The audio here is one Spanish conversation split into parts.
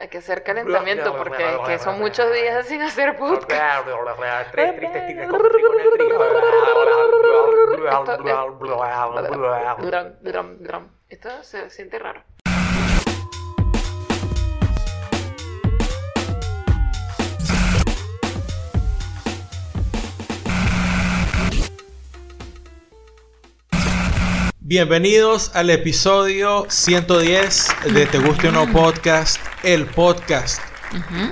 Hay que hacer calentamiento porque que son muchos días sin hacer podcast. Tres tristes tigres con trigo en el trigo. Drum, drum, drum. Esto se siente raro. Bienvenidos al episodio 110 de Te Guste o No Podcast, el podcast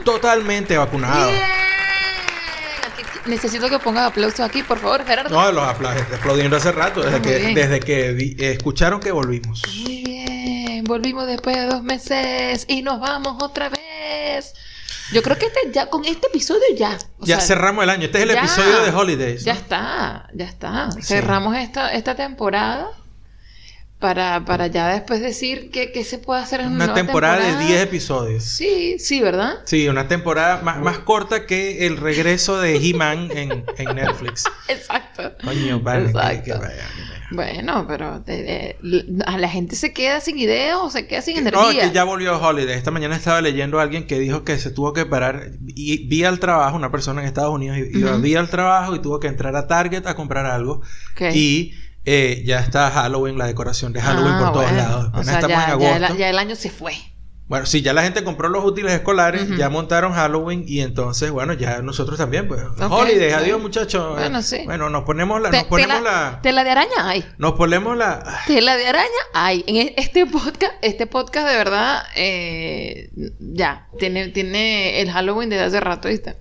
totalmente vacunado. Bien. Aquí- Necesito que pongas aplausos aquí, por favor, Gerardo. No, los aplausos, aplaudiendo hace rato, desde Muy que, bien. desde que vi- eh, escucharon que volvimos. Muy bien, volvimos después de dos meses y nos vamos otra vez. Yo creo que este, ya con este episodio ya. o Ya sea, cerramos el año, este es el ya. episodio de Holidays. Ya está, ya está. Sí. Cerramos esta, esta temporada para, para ya después decir que, que se puede hacer en una Una nueva temporada de 10 episodios. Sí, sí, ¿verdad? Sí, una temporada más, más corta que el regreso de He-Man en, en Netflix. Exacto. Coño, vale. Exacto. que vaya, que vaya. Bueno, pero eh, eh, a la gente se queda sin ideas o se queda sin No, energía. que ya volvió Holiday. Esta mañana estaba leyendo a alguien que dijo que se tuvo que parar y vía al trabajo, una persona en Estados Unidos iba Ujú. vía al trabajo y tuvo que entrar a Target a comprar algo Ok. y eh, ya está Halloween, la decoración de Halloween Ah, por todos bueno. lados. O sea, estamos ya, en ya agosto. el, ya el año se fue. Bueno, sí, ya la gente compró los útiles escolares, ya montaron Halloween y entonces, bueno, ya nosotros también, pues. Ok, Holidays, adiós muchachos. Bueno, sí. Bueno, nos ponemos la, Te- nos ponemos tela, la, tela de araña hay. nos ponemos la. Tela de araña hay. En e- este podcast, este podcast de verdad, eh, ya, tiene, tiene el Halloween desde hace rato, ¿viste?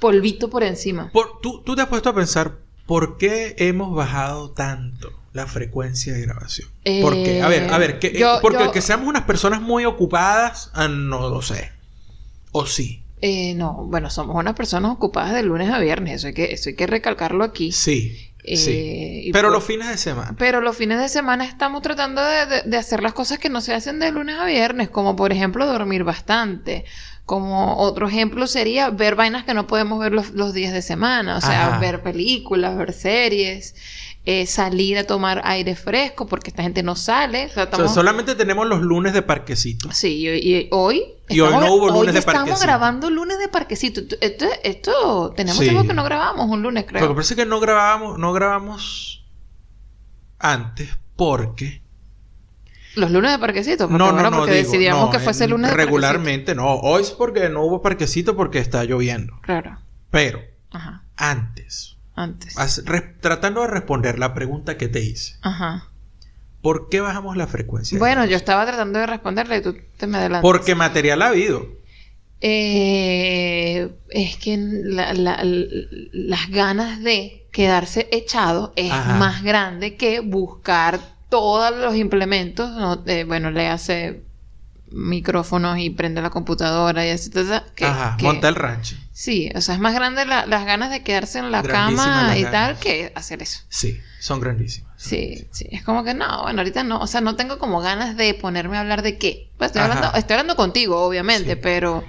Polvito por encima. Por, ¿tú, tú te has puesto a pensar por qué hemos bajado tanto la frecuencia de grabación. Eh, ¿Por qué? A ver, a ver, que, yo- porque yo- que seamos unas personas muy ocupadas, ah, no lo sé. O sí. Eh, no, bueno, somos unas personas ocupadas de lunes a viernes, eso hay que, eso hay que recalcarlo aquí. Sí. Eh, sí. Pero por- los fines de semana. Pero los fines de semana estamos tratando de, de- de hacer las cosas que no se hacen de lunes a viernes, como por ejemplo dormir bastante. Como otro ejemplo sería ver vainas que no podemos ver los, los días de semana, o sea, Ajá. ver películas, ver series, eh, salir a tomar aire fresco, porque esta gente no sale. O sea, O sea, estamos- solamente tenemos los lunes de parquecito. Sí, y, y hoy... Y hoy no hubo lunes de estamos parquecito. grabando lunes de parquecito. Esto, esto tenemos Sí. tiempo que no grabamos un lunes, Lo que creo. pasa es que no grabábamos, no grabamos antes porque Los lunes de parquecito. Porque, no, no, bueno, no, porque digo, decidíamos no, que fuese el lunes de regularmente, no. Hoy es porque no hubo parquecito porque está lloviendo. Claro. Pero Ajá. antes, Antes. as- re- tratando de responder la pregunta que te hice, Ajá. ¿por qué bajamos la frecuencia? Bueno, yo estaba tratando de responderle y tú te me adelantas. Porque material ha habido. Eh, es que la- las ganas de quedarse echado es Ajá. más grande que buscar todos los implementos. ¿no? Eh, bueno, le hace micrófonos y prende la computadora y así. ta, que- Ajá, que- monta el rancho. Sí, o sea, es más grande la- las ganas de quedarse en la cama y ganas. tal que hacer eso. Sí, son grandísimas. son Sí, grandísimas. sí, es como que no, bueno, ahorita no, o sea, no tengo como ganas de ponerme a hablar de qué. Pues estoy hablando, estoy hablando contigo, obviamente, Sí. pero,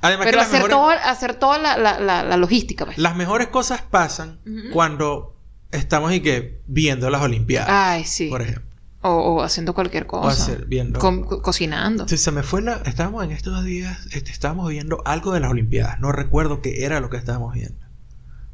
Además pero hacer, mejores, todo, hacer toda la, la, la, la logística, pues. las mejores cosas pasan cuando estamos y que viendo las Olimpiadas, Ay, sí. por ejemplo. O, o haciendo cualquier O cosa. hacer- viendo. Com- co- cocinando. Sí, se me fue la. Estábamos en estos días. Este, estábamos viendo algo de las Olimpiadas. No recuerdo qué era lo que estábamos viendo.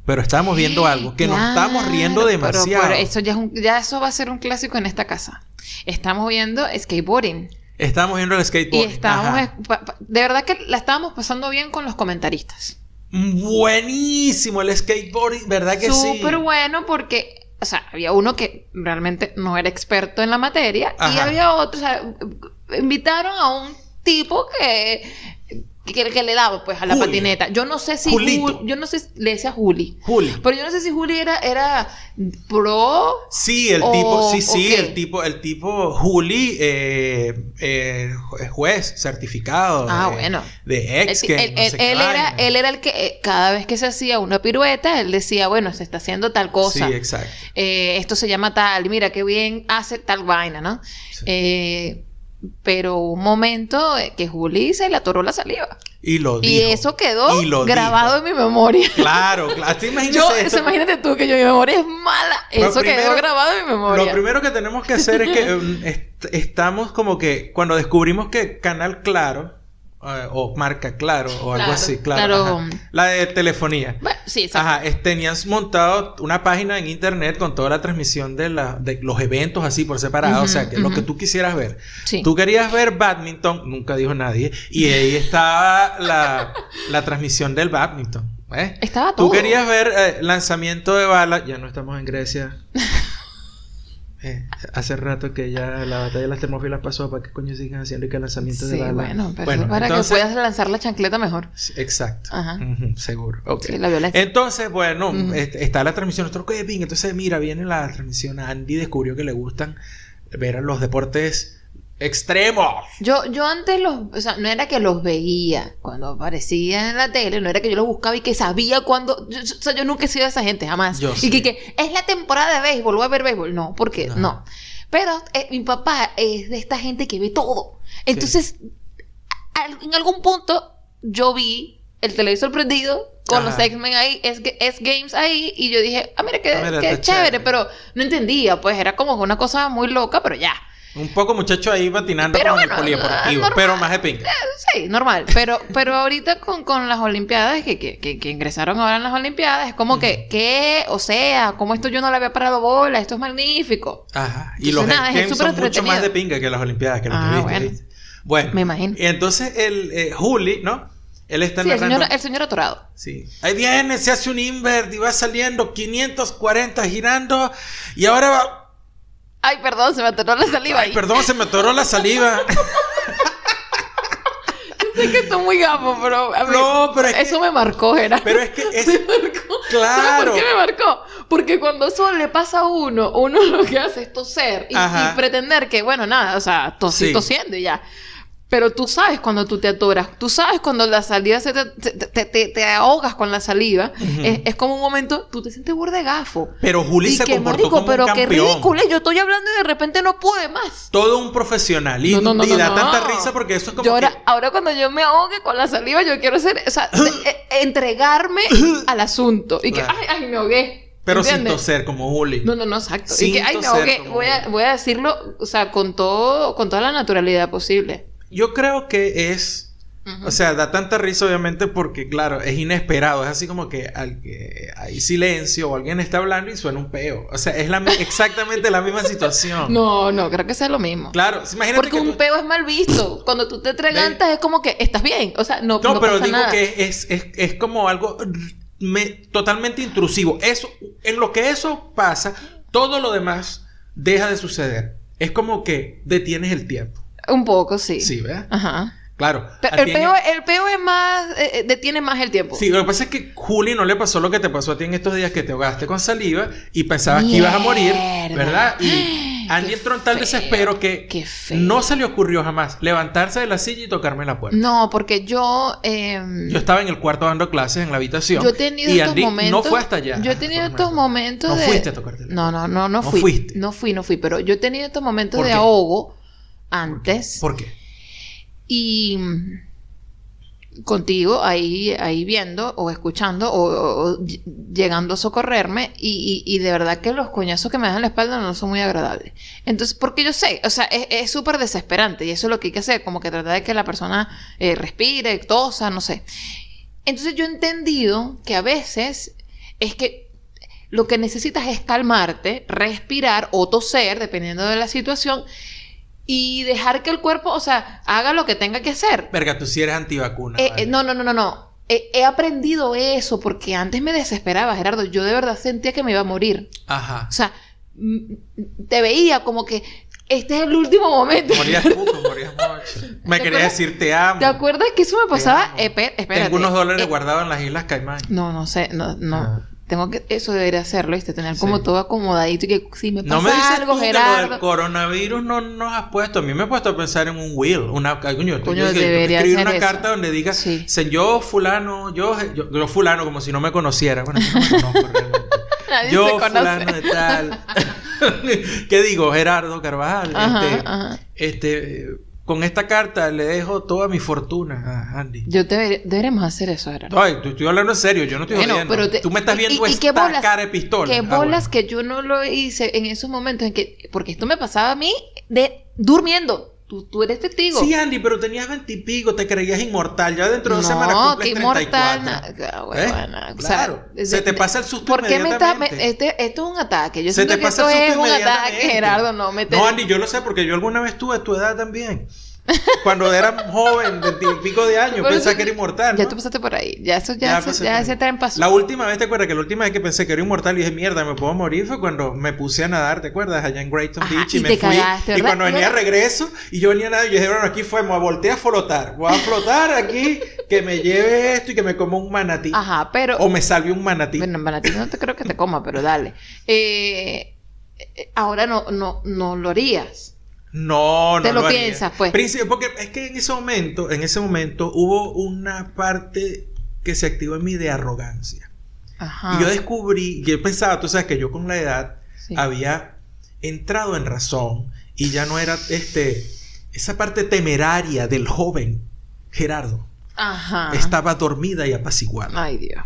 Pero estábamos viendo algo que nos estábamos riendo demasiado. Pero, pero eso ya, es un- ya eso va a ser un clásico en esta casa. Estamos viendo skateboarding. Estábamos viendo el Y skateboard. estábamos, de verdad que la estábamos pasando bien con los comentaristas. Buenísimo el skateboarding, ¿verdad que sí? Súper bueno porque, o sea, había uno que realmente no era experto en la materia y había otro, o sea, invitaron a un tipo que, que, que le daba pues a la patineta. Yo no sé si Julito. Jul- yo no sé, si- le decía Juli. Juli. Pero yo no sé si Juli era, era pro Sí, el O- tipo, sí, ¿o sí, el tipo, el tipo Juli, eh, eh, ju- juez certificado. Ah, de- bueno. De ex que él- no era, él era el que eh, cada vez que se hacía una pirueta, él decía, bueno, se está haciendo tal cosa. Sí, exacto. eh, esto se llama tal, mira qué bien hace tal vaina, ¿no? Sí. Pero un momento eh, que Juli se le atoró la saliva. Y lo Y eso quedó Y lo grabado en mi memoria. Claro, claro. ¿Te imaginas Yo, eso, imagínate tú que yo, mi memoria es mala. Lo Eso quedó grabado en mi memoria. Lo primero que tenemos que hacer es que um, est- estamos como que cuando descubrimos que Canal Claro eh, o marca Claro o algo así, claro. La de telefonía. Bueno, sí, exacto. Ajá, es- tenían montado una página en internet con toda la transmisión de, la, de los eventos así por separado, o sea, que lo que tú quisieras ver. Sí. Tú querías ver badminton, nunca dijo nadie, y ahí estaba la, la transmisión del badminton. ¿eh? Estaba Tú todo. querías ver eh, lanzamiento de bala, ya no estamos en Grecia. Eh, hace rato que ya la batalla de las termófilas pasó, ¿para qué coño siguen haciendo y que lanzamiento de Sí, bala? bueno, pero es para entonces- que puedas lanzar la chancleta mejor. Exacto. Ajá. Seguro. Sí, la violencia. Entonces, bueno, está la transmisión. Nosotros. Entonces, mira, viene la transmisión. Andy descubrió que le gustan ver a los deportes extremos. Yo, yo antes los, o sea, no era que los veía cuando aparecían en la tele, no era que yo los buscaba y que sabía cuándo, yo- o sea, yo nunca he sido esa gente, jamás. Yo y sí. que, que es la temporada de béisbol, voy a ver béisbol, no, porque No. no. Pero eh, mi papá es de esta gente que ve todo. Entonces, al- en algún punto yo vi el televisor prendido con Ajá. los X-Men ahí, es, es Games ahí, y yo dije, ah, mira, qué, Ah, mira, qué chévere. pero no entendía, pues era como una cosa muy loca, pero ya. Un poco muchacho ahí patinando Pero con el bueno, polideportivo, normal. pero más de pinga. Sí, normal. Pero, pero ahorita con, con las Olimpiadas, que, que, que, ingresaron ahora en las Olimpiadas, es como que, ¿qué? O sea, como esto yo no le había parado bola, esto es magnífico. Ajá. Y Entonces, los nada, es son mucho más de pinga que las Olimpiadas, que lo Ah, que viste, bueno. ¿viste? Bueno. Me imagino. Y entonces el eh, Juli, ¿no? Él está Sí, el narrando. señor, el señor atorado. Sí. Ahí viene, se hace un invert y va saliendo 540 girando y ahora va... Ay, perdón, se me atoró la saliva Ay, ahí. perdón, se me atoró la saliva. Sé que estoy muy gafo, pero a mí- No, pero es que- eso me marcó, Gerardo. Pero es que es... Me marcó. Claro. ¿Sabes por qué me marcó? Porque cuando eso le pasa a uno, uno lo que hace es toser y, pretender que, bueno, nada, o sea, Sí. tosiendo y ya. Pero tú sabes cuando tú te atoras, tú sabes cuando la salida se te, te, te- te- ahogas con la saliva, Ujú. es, es como un momento, tú te sientes burde gafo. Pero Juli y se que comportó marico, como pero un qué ridículo, yo estoy hablando y de repente no pude más. Todo un profesional. Y, No, no, no, y da tanta risa porque eso es como Yo ahora, que- ahora cuando yo me ahogue con la saliva, yo quiero hacer, o sea, de- eh, entregarme al asunto. Y que, Claro. ay, ay, me ahogué. Pero sin ¿entiendes? toser, como Juli. No, no, no, exacto. Sin y que, ay, me ahogué. Voy a, voy a decirlo, o sea, con todo, con toda la naturalidad posible. Yo creo que es... O sea, da tanta risa obviamente porque, claro, es inesperado. Es así como que, al que hay silencio o alguien está hablando y suena un peo. O sea, es la, exactamente la misma situación. no, no, creo que sea lo mismo. Claro, imagínate Porque que un tú- peo es mal visto. Cuando tú te entregantas es como que estás bien. O sea, no, No, no pero pasa digo nada. que es, es, es como algo me- totalmente intrusivo. Eso, en lo que eso pasa, todo lo demás deja de suceder. Es como que detienes el tiempo. Un poco, sí. Sí, ¿verdad? Ajá. Claro. Pero el en- peo, el peo es más, eh, eh, detiene más el tiempo. Sí, lo que pasa es que Juli no le pasó lo que te pasó a ti en estos días que te ahogaste con saliva y pensabas que ibas a morir. ¿verdad? Y Andy entró en tal desespero que qué feo. no se le ocurrió jamás levantarse de la silla y tocarme la puerta. No, porque yo... em, Yo estaba en el cuarto dando clases en la habitación. Yo he tenido y estos Andy momentos. no fue hasta allá. Yo he tenido estos momentos No de. fuiste a tocarte No, no, no, no No fui. fuiste. No fui, no fui. Pero yo he tenido estos momentos ¿Por de ahogo antes. ¿Por qué? Y mm, contigo ahí, ahí viendo o escuchando o, o- o ll- llegando a socorrerme y, y- y de verdad que los coñazos que me dan en la espalda no son muy agradables. Entonces, porque yo sé, o sea, es es súper desesperante y eso es lo que hay que hacer, como que tratar de que la persona eh, respire, tosa, no sé. Entonces yo he entendido que a veces es que lo que necesitas es calmarte, respirar o toser, dependiendo de la situación, y dejar que el cuerpo, o sea, haga lo que tenga que hacer. Verga, tú sí eres antivacuna. Eh, vale. eh, no, no, no, no, no. He, he aprendido eso porque antes me desesperaba, Gerardo. Yo de verdad sentía que me iba a morir. Ajá. O sea, mm, te veía como que este es el último momento. Morías poco, morías mucho. Me ¿Te quería decir te amo. ¿Te acuerdas que eso me pasaba? amo. Espe- espérate. Tengo unos dólares Eh, guardados en las Islas Caimán. No, no sé, no, no. Ah. Tengo que, eso debería hacerlo, ¿viste? Tener como Sí. todo acomodadito y que si me pasa No me dices algo, tú que lo Gerardo. del coronavirus no nos has puesto. A mí me he puesto a pensar en un will. Una, coño, Coño, debería escribir una eso. carta donde diga, Sí. yo fulano, yo, yo, yo fulano, como si no me conociera. Bueno, yo no me conozco realmente. Nadie yo se conoce. fulano de tal. ¿Qué digo? Gerardo Carvajal. Ajá, este, ajá. este, con esta carta le dejo toda mi fortuna a Andy. Yo te deberíamos hacer eso, Gerardo. Ay, tú estoy hablando en serio, yo no estoy Bueno, jodiendo. pero te- Tú me estás viendo y- y esta bolas- cara de pistola. Qué Ah, bolas bueno. que yo no lo hice en esos momentos en que... Porque esto me pasaba a mí de durmiendo. Tú, tú eres testigo. Sí, Andy, pero tenías veintipico, te creías inmortal. Ya dentro de dos no, semanas cumples qué inmortal. 34. na- ah, ¿Eh? bueno, o sea, Claro. Se te pasa el susto ¿Por qué me inmediatamente. este, esto es un ataque. Yo Se siento te que pasa esto el es susto un ataque. Gerardo. No, me te- No, Andy, yo lo sé porque yo alguna vez tuve tu edad también. Cuando era joven, de y pico de años, pensaba que era inmortal. Ya ¿no? tú pasaste por ahí. Ya eso ya, Ya se- ya ese tren pasó. La última vez, ¿te acuerdas? Que la última vez que pensé que era inmortal y dije, mierda, me puedo morir fue cuando me puse a nadar, ¿te acuerdas? Allá en Grayton Ajá, Beach y, y me fui. cagaste, y cuando venía a regreso y yo venía a nadar, yo dije, bueno, aquí fue, me volteé a flotar. Voy a flotar aquí, que me lleve esto y que me coma un manatí. Ajá, pero. O me salve un manatí. Bueno, en Manatí no te creo que te coma, pero dale. Eh, eh, ahora no, no, no lo harías. No, no. Te lo haría. piensas, pues. Porque es que en ese momento, en ese momento hubo una parte que se activó en mí de arrogancia. Ajá. Y yo descubrí, yo pensaba, tú sabes que yo con la edad Sí. había entrado en razón y ya no era este esa parte temeraria del joven Gerardo. Ajá. Estaba dormida y apaciguada. Ay, Dios.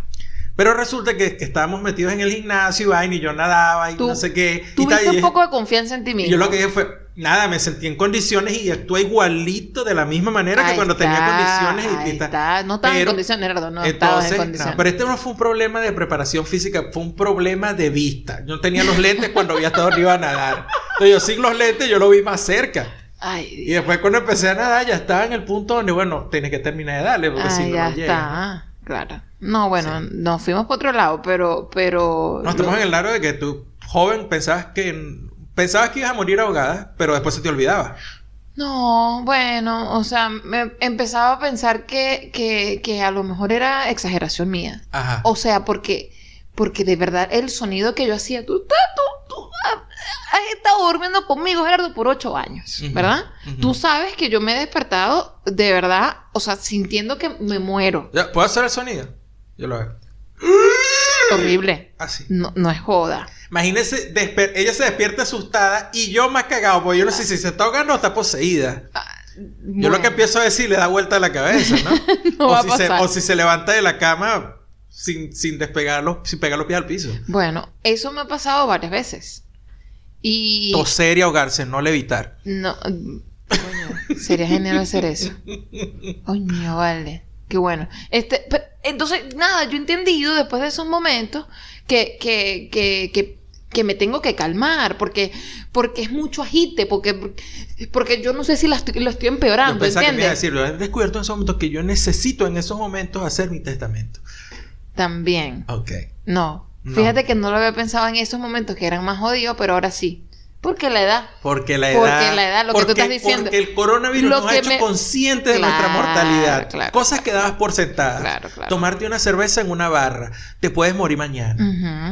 Pero resulta que, que estábamos metidos en el gimnasio y yo nadaba y no sé qué. y tal, Tuviste y un dije- poco de confianza en ti y mismo. yo lo que dije fue, nada, me sentí en condiciones y actué igualito de la misma manera que cuando tenía condiciones tal. está. No estaba en Pero- condiciones, Gerardo. No Entonces, en no, condiciones. pero este no fue un problema de preparación física, fue un problema de vista. Yo no tenía los lentes cuando había estado arriba a nadar. Entonces yo sin los lentes yo lo vi más cerca. Ay, Y después cuando empecé a nadar ya estaba en el punto donde, bueno, tienes que terminar de darle porque si Ay, no, ya no llega. está. Claro. No, bueno, nos fuimos por otro lado, pero, pero. No, estamos lo- en el lado de que tú, joven, pensabas que pensabas que ibas a morir ahogada, pero después se te olvidaba. No, bueno, o sea, me empezaba a pensar que, que, que a lo mejor era exageración mía. Ajá. O sea, porque, porque de verdad el sonido que yo hacía, tú, tú, ah, has estado durmiendo conmigo, Gerardo, por ocho años, ¿verdad? Tú sabes que yo me he despertado de verdad, o sea, sintiendo que me muero. ¿Puedo hacer el sonido? Yo lo hago. Horrible. Así. No, no es joda. Imagínense, ella se despierta asustada y yo más cagado, porque yo no sé si se está ahogando o está poseída. Yo lo que empiezo a decir le da vuelta a la cabeza, ¿no? No o, va a si se, pasar. o si se levanta de la cama sin, sin despegar los, sin pegar los pies al piso. Bueno, eso me ha pasado varias veces. Y... Toser y ahogarse, no levitar. No, coño, sería genial hacer eso. Coño, vale. Qué bueno. Este, pero, entonces, nada, yo he entendido después de esos momentos que, que, que, que, que me tengo que calmar, porque, porque es mucho agite, porque, porque yo no sé si la estoy- lo estoy Yo empeorando, pensaba que me iba a ¿entiendes? decir, lo he descubierto en esos momentos que yo necesito en esos momentos hacer mi testamento. También. Ok. No. No. Fíjate que no lo había pensado en esos momentos que eran más jodidos, pero ahora sí. Porque la edad. Porque la edad. Porque la edad, lo que tú estás diciendo. Porque el coronavirus Lo nos ha hecho me- conscientes de nuestra mortalidad. claro, Cosas que dabas por sentadas. Claro, claro. Tomarte una cerveza en una barra. Te puedes morir mañana.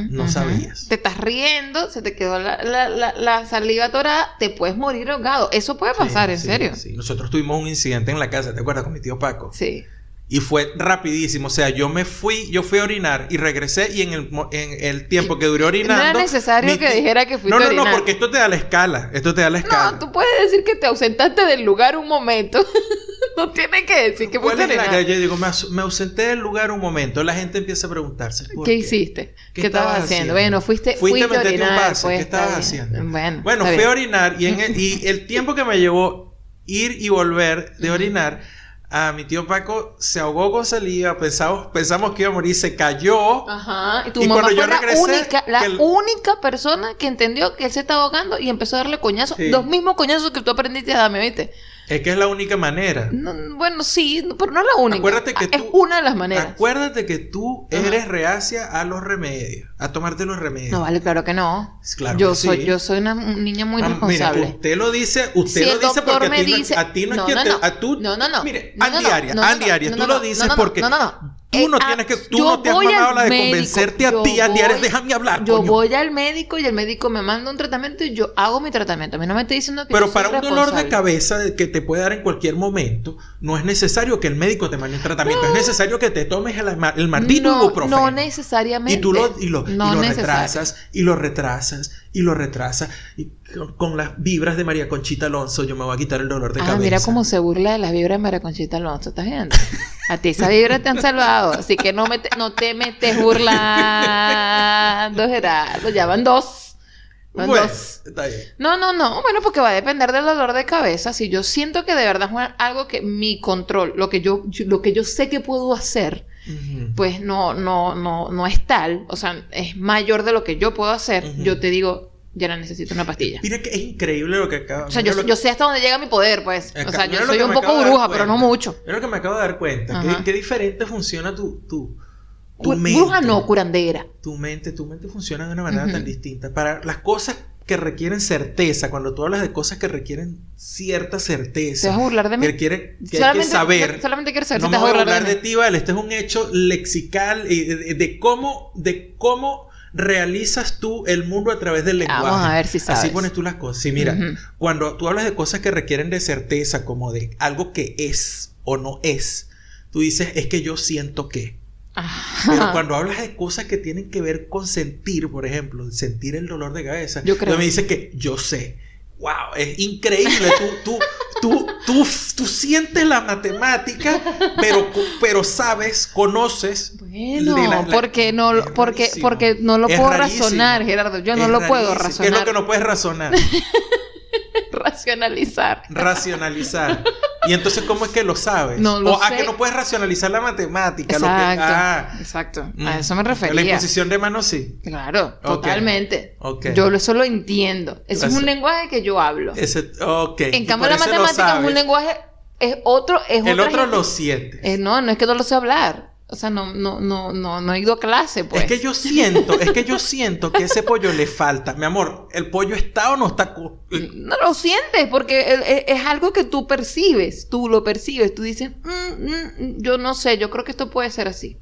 No sabías. Te estás riendo, se te quedó la, la, la, la saliva atorada, te puedes morir ahogado. Eso puede pasar, Sí, en sí, serio. sí. Nosotros tuvimos un incidente en la casa, ¿te acuerdas? Con mi tío Paco. Sí. Y fue rapidísimo. O sea, yo me fui, yo fui a orinar y regresé y en el, en el tiempo que duré orinando. No era necesario mi que dijera que fuiste No, a no, no, orinar. porque esto te da la escala. Esto te da la escala. No, tú puedes decir que te ausentaste del lugar un momento. no tienes que decir que ¿Cuál fuiste a orinar. que yo digo, me, me ausenté del lugar un momento. La gente empieza a preguntarse. ¿por ¿Qué hiciste? ¿Qué, estabas haciendo? Bueno, fuiste, Fuiste fuiste a meterte un orinar. pase, pues, ¿Qué estabas bien. haciendo? Bueno, Bueno, fui a orinar y, en el, y el tiempo que me llevó ir y volver de orinar, a mi tío Paco se ahogó con saliva, pensamos, pensamos que iba a morir, se cayó. Ajá. Y tu Y mamá cuando yo fue la regresé, única, la que el- única persona que entendió que él se estaba ahogando y empezó a darle coñazos. Sí. Los mismos coñazos que tú aprendiste a darme, ¿viste? Es que es la única manera. No, bueno, sí, pero no es la única. Acuérdate que Ah, es tú- una de las maneras. Acuérdate que tú Ajá. eres reacia a los remedios, a tomarte los remedios. No, vale, claro que no. Claro yo que soy, sí. yo soy una niña muy Ah, responsable. Mira, usted lo dice, usted Si lo dice porque a ti, dice- no, a ti no, No, es que no, te- no. a tú, No, no, no. Mire, No, no, Andy no. Arias, No, no, Andy no. Arias, No, tú no, lo dices No, no, porque no, no, no. Tú Eh, no ah, tienes que, tú no te has mamado la de médico, convencerte a ti, Arias, voy- déjame hablar, Yo coño. voy al médico y el médico me manda un tratamiento y yo hago mi tratamiento. A mí no me está diciendo que Pero yo soy para un dolor de cabeza que te puede dar en cualquier momento, no es necesario que el médico te mande un tratamiento, es necesario que te tomes el, el maldito no, ibuprofeno. no necesariamente. Y tú lo, y lo, y No lo necesario. retrasas, y lo retrasas, y lo retrasas. Y con, las vibras de María Conchita Alonso, yo me voy a quitar el dolor de Ah, cabeza. mira cómo se burla de las vibras de María Conchita Alonso, ¿estás viendo? A ti esas vibras te han salvado, así que no, me te, no te metes burlando, Gerardo, ya van dos. Bueno, Dos. está bien. No, no, no. Bueno, porque va a depender del dolor de cabeza. Si yo siento que de verdad es algo que mi control, lo que yo, yo- lo que yo sé que puedo hacer, pues no, no, no, no es tal. O sea, es mayor de lo que yo puedo hacer. Yo te digo, ya necesito una pastilla. Mira que es increíble lo que acaba O sea, yo, sé hasta dónde llega mi poder, pues. Acá- O sea, yo soy un poco bruja, pero no mucho. Mira lo que me acabo de dar cuenta. Qué, qué diferente funciona tu, tu, tu mente. Bruja no, curandera. Tu mente, tu mente funciona de una manera tan distinta. Para las cosas que requieren certeza, cuando tú hablas de cosas que requieren cierta ¿Te certeza, vas a burlar de mí? que, quiere, que hay que saber. Solamente quiero saber no si me te vas a burlar de ti, vale. Este es un hecho lexical de, de cómo, de cómo realizas tú el mundo a través del lenguaje. Vamos a ver si Así sabes. pones tú las cosas. Sí, mira, Ujú. cuando tú hablas de cosas que requieren de certeza, como de algo que es o no es, tú dices, es que yo siento que. Ajá. Pero cuando hablas de cosas que tienen que ver con sentir, por ejemplo, sentir el dolor de cabeza, Yo creo. tú me dices que yo sé. ¡Wow! Es increíble. tú, tú, tú, tú, tú sientes la matemática, pero, pero sabes, conoces. Bueno, de la- la- porque no, porque, rarísimo. porque no lo Es puedo rarísimo. razonar, Gerardo. Yo no lo puedo razonar. ¿Qué es lo que no puedes razonar? Racionalizar. Racionalizar. Y entonces, ¿cómo es que lo sabes? No lo o a sé. que no puedes racionalizar la matemática. lo que- Exacto. ah, exacto. mm. A eso me La refería. imposición de manos, sí. Claro, totalmente. Ok. Yo eso lo entiendo. Ese es Eso- un lenguaje que yo hablo. Ese, ok. en cambio, la eso matemática es un lenguaje, es otro, es El otro gente- lo siente. Eh, no, no es que no lo sé hablar. O sea, no, no, no, no, no he ido a clase, pues. Es que yo siento, es que yo siento que ese pollo le falta. Mi amor, ¿el pollo está o no está? No lo sientes porque es, es- es algo que tú percibes, tú lo percibes, tú dices, "Mm, mm, yo no sé, yo creo que esto puede ser así.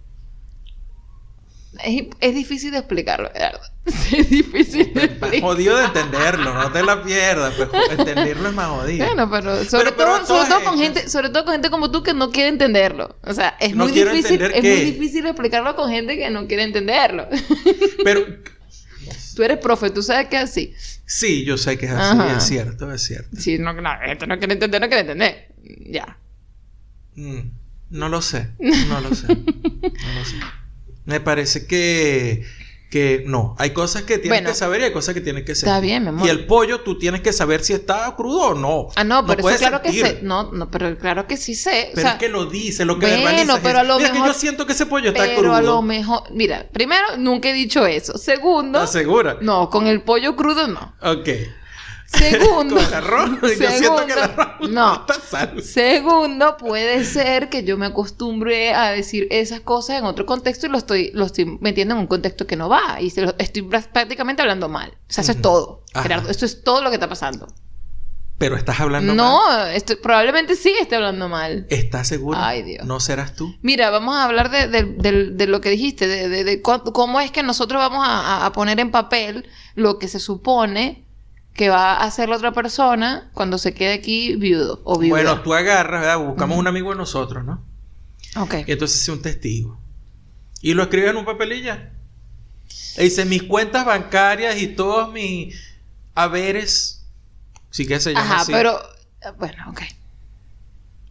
Es, es difícil de explicarlo, Gerardo. Es difícil de explicar. jodido de entenderlo, no te la pierdas, pero entenderlo es más jodido. Bueno, pero sobre Pero- todo, sobre todo con gente, sobre todo con gente como tú que no quiere entenderlo. O sea, es No muy difícil, es qué. muy difícil explicarlo con gente que no quiere entenderlo. Pero tú eres profe, tú sabes que es así. sí, yo sé que es así, Ajá. es cierto, es cierto. Si no, no, esto no quiere entender, no quiere entender. Ya. Mm, no lo sé, no lo sé, no lo sé. Me parece que, que no, hay cosas que tienes Bueno. que saber y hay cosas que tienes que saber. Está bien, mi amor. Y el pollo tú tienes que saber si está crudo o no. Ah, no, pero eso puedes claro que sé. No, no, pero claro que sí sé. Pero o sea, es que lo dice, lo que bueno, pero a lo Mira que yo siento que ese pollo está pero crudo. a lo mejor. Mira, primero, nunca he dicho eso. Segundo, ¿Estás segura? no, con el pollo crudo no. Ok. Segundo, Con el arroz. Yo siento que el Segundo, no. está. Segundo, puede ser que yo me acostumbre a decir esas cosas en otro contexto y lo estoy, lo estoy metiendo en un contexto que no va. Y se lo, estoy pr- prácticamente hablando mal. O sea, eso es todo. Ajá. Gerardo, esto es todo lo que está pasando. Pero estás hablando No, mal. esto- probablemente sí esté hablando mal. ¿Estás seguro? Ay, Dios. ¿No serás tú? Mira, vamos a hablar de, de- de- de lo que dijiste, de, cómo es que nosotros vamos a poner en papel lo que se supone que va a hacer la otra persona cuando se quede aquí viudo o viuda. Bueno, tú agarras, ¿verdad? Buscamos un amigo de nosotros, ¿no? Ok. Y entonces es un testigo. Y lo escribe en un papelilla. Y dice, mis cuentas bancarias y todos mis haberes, sí que se llama Ajá, así, pero... Bueno, ok.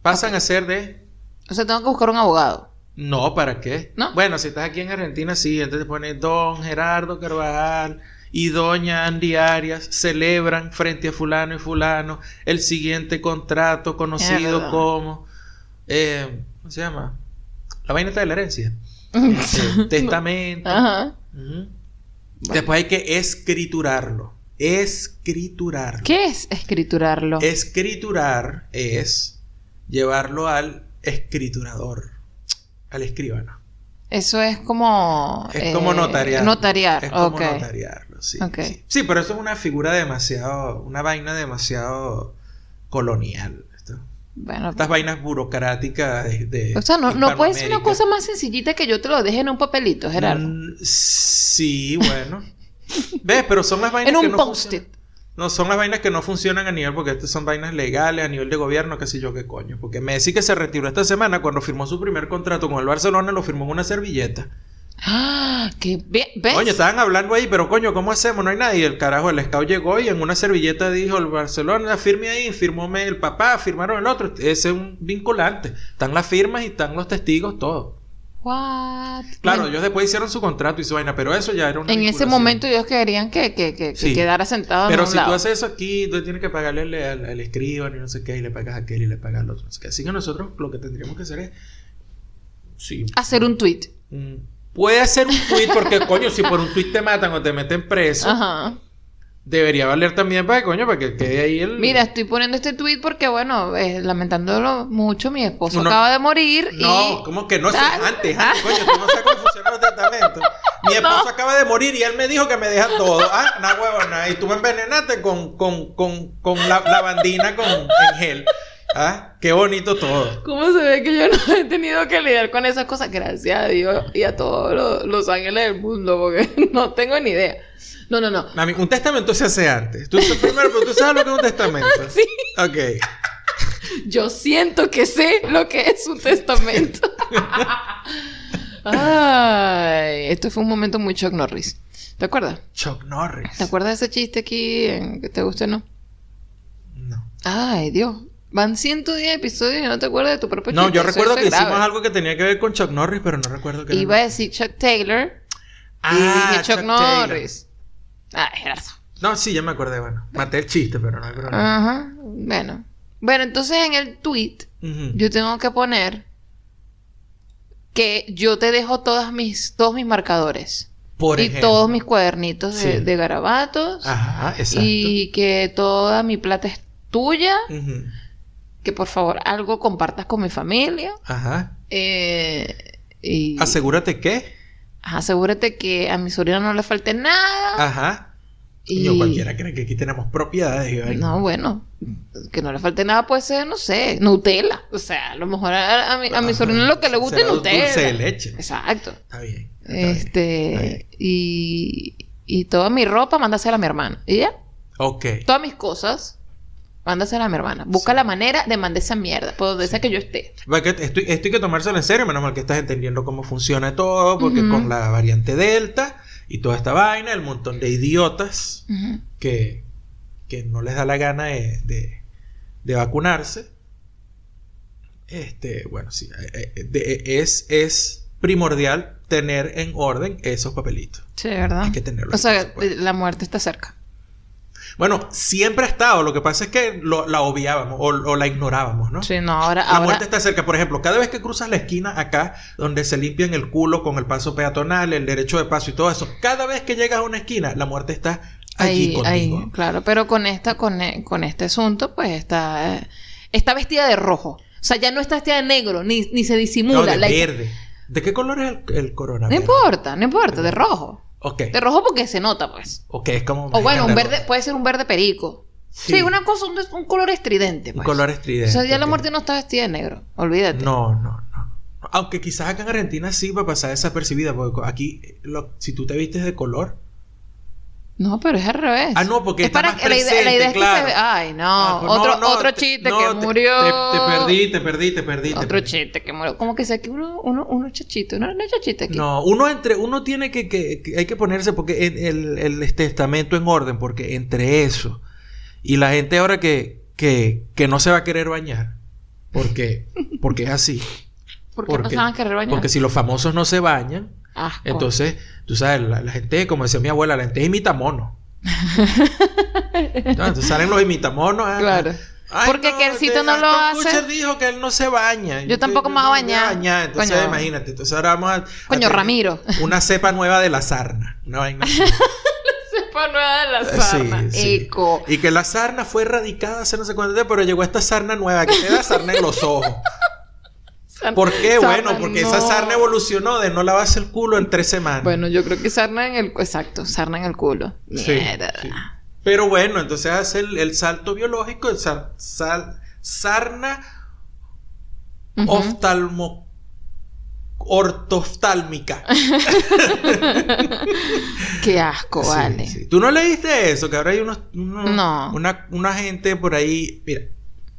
pasan a ser de... O sea, tengo que buscar un abogado. No, ¿para qué? ¿No? Bueno, si estás aquí en Argentina, sí. Entonces te pone Don Gerardo Carvajal y Doña Andy Arias celebran frente a fulano y fulano el siguiente contrato conocido como... eh, ¿Cómo se llama? La vaina está de la herencia. Eh, testamento. Ajá. Después hay que escriturarlo. Escriturarlo. ¿Qué es escriturarlo? Escriturar es llevarlo al escriturador, al escribano. Eso es como... Es eh, como notariar. Notariar, Es como ok. Sí, sí. Sí, pero eso es una figura demasiado, una vaina demasiado colonial. esto. Bueno, Estas vainas burocráticas de... de o sea, no, no puede ser una cosa más sencillita que yo te lo deje en un papelito, Gerardo. Mm, sí, bueno. ¿Ves? Pero son las vainas en que un no post-it. No, son las vainas que no funcionan a nivel, porque estas son vainas legales, a nivel de gobierno, qué sé yo qué coño. Porque Messi que se retiró esta semana, cuando firmó su primer contrato con el Barcelona, lo firmó en una servilleta. Ah, qué bien. ¿Ves? Coño, estaban hablando ahí, pero coño, ¿cómo hacemos? No hay nadie. Y el carajo, el scout llegó y en una servilleta dijo el Barcelona, firme ahí, firmó el papá, firmaron el otro. Ese es un vinculante. Están las firmas y están los testigos, todo. What? Claro, Bueno, ellos después hicieron su contrato y su vaina, pero eso ya era una en ese momento ellos querían que, que, que, quedara sentado en Pero un si lado. tú haces eso aquí, tú tienes que pagarle al, al, y no sé qué, y le pagas a aquel y le pagas al otro. no sé qué. Así que nosotros lo que tendríamos que hacer es. Sí. Hacer un tweet. mm, Puede hacer un tweet, porque coño, si por un tweet te matan o te meten preso, Ajá. debería valer también para coño, para que quede ahí el. Mira, estoy poniendo este tweet porque, bueno, eh, lamentándolo mucho, mi esposo acaba de morir No, y... ¿cómo que no? Eso es antes, antes, coño, tú no sabes cómo funcionan los tratamientos. Mi esposo acaba de morir y él me dijo que me deja todo. Ah, no huevona. Y tú me envenenaste con, con, con, con la lavandina con, en gel. Ah, qué bonito todo. ¿Cómo se ve que yo no he tenido que lidiar con esas cosas? Gracias a Dios y a todos los, los ángeles del mundo, porque no tengo ni idea. No, no, no. Mami, un testamento se hace antes. Tú primero, pero tú sabes lo que es un testamento. Sí, Ok. yo siento que sé lo que es un testamento. Ay, esto fue un momento muy Chuck Norris. ¿Te acuerdas? Chuck Norris. ¿Te acuerdas de ese chiste aquí en que te guste o no? No. Ay, Dios. Van 110 episodios y no te acuerdas de tu propio No, yo recuerdo que grave. hicimos algo que tenía que ver con Chuck Norris, pero no recuerdo qué era. Iba a decir Chuck Taylor Ah, y dije Chuck. Norris. Ay, Gerardo. No, sí, ya me acordé, bueno. Maté el chiste, pero no hay problema. Ajá. Bueno. Bueno, entonces en el tweet yo tengo que poner que yo te dejo todas mis, todos mis marcadores. Por y ejemplo. todos mis cuadernitos de, Sí. de garabatos. Ajá, exacto. Y que toda mi plata es tuya. Ujú. Que por favor algo compartas con mi familia. Ajá. Eh, y Asegúrate que. ajá, asegúrate que a mi sobrina no le falte nada. Ajá. y... Coño, cualquiera cree que aquí tenemos propiedades. No, bueno, que no le falte nada puede ser, no sé, Nutella. O sea, a lo mejor a, a mi, a mi sobrino lo que le guste es Nutella. Dulce de leche. Exacto. Está bien. está bien, está Este, bien. y, y toda mi ropa, mándasela a mi hermana. ¿Y ya? Ok. Todas mis cosas, mándasela a mi hermana. Busca la manera de mandar esa mierda, por donde sea que yo esté. Esto, esto hay que tomárselo en serio, menos mal que estás entendiendo cómo funciona todo, porque con la variante Delta y toda esta vaina, el montón de idiotas que, que no les da la gana de, de- de vacunarse. Este, bueno, sí, eh, eh, de- es, es primordial tener en orden esos papelitos. Sí, ¿verdad? Hay que tenerlo. O sea, supuesto. la muerte está cerca. Bueno, siempre ha estado, lo que pasa es que lo- la obviábamos o, o la ignorábamos, ¿no? Sí, no, ahora, La ahora muerte está cerca. Por ejemplo, cada vez que cruzas la esquina acá, donde se limpian el culo con el paso peatonal, el derecho de paso y todo eso, cada vez que llegas a una esquina, la muerte está allí ahí, contigo. ahí, claro, pero con esta, con, e- con este asunto, pues está, eh, está vestida de rojo. O sea, ya no está vestida de negro, ni, ni se No, disimula. de La- verde. ¿De qué color es el, el no coronavirus? importa, no importa, de rojo. Ok. De rojo porque se nota, pues. Ok, es como. O bueno, un de verde, puede ser un verde perico. Sí, Sí. una cosa, un, un color estridente, Un pues. color estridente. O sea, ya la muerte no está vestida de negro, olvídate. No, no, no. Aunque quizás acá en Argentina sí va a pasar desapercibida, porque aquí, lo- si tú te vistes de color. No, pero es al revés. Ah, no, porque es está para más la idea, la idea es que se ve- Ay, no, Ah, pues otro, no, no, otro te- chiste no, que murió. Te, te perdí, te perdí, te perdí. te Otro perdí. chiste que murió. Como que sé que uno, uno, uno chachito, no, no chachito aquí. No, uno entre, uno tiene que, que- que- hay que ponerse porque en- el, el, el testamento en orden, porque entre eso y la gente ahora que, que, que no se va a querer bañar, porque, porque es así. ¿Por qué no porque- se van a querer bañar? Porque si los famosos no se bañan, Asco. entonces, tú sabes, la, la gente, como decía mi abuela, la gente imita mono. Entonces salen los imitamonos. ah, Claro. Ay, Porque Kercito no lo hace. Kutcher dijo que él no se baña. Yo tampoco me voy a no bañar. Entonces, Coño. imagínate. Entonces, ahora vamos a. Coño, Ramiro. Una cepa nueva de la sarna. Una vaina. así. Sepa nueva de la sarna. Sí, sí. Eco. Y que la sarna fue erradicada hace no sé cuánto tiempo, pero llegó esta sarna nueva que te da sarna en los ojos. ¿Por qué? Sarna, bueno, porque esa sarna evolucionó de no lavarse el culo en tres semanas. Bueno, yo creo que sarna en el... Exacto, sarna en el culo. Sí. Pero bueno, entonces hace el, el salto biológico, el sar- sal- sarna Ujú. oftalmo ortoftálmica. Qué asco, Sí, vale. ¿Tú no leíste eso? Que ahora hay unos, unos- No. una, una gente por ahí. Mira,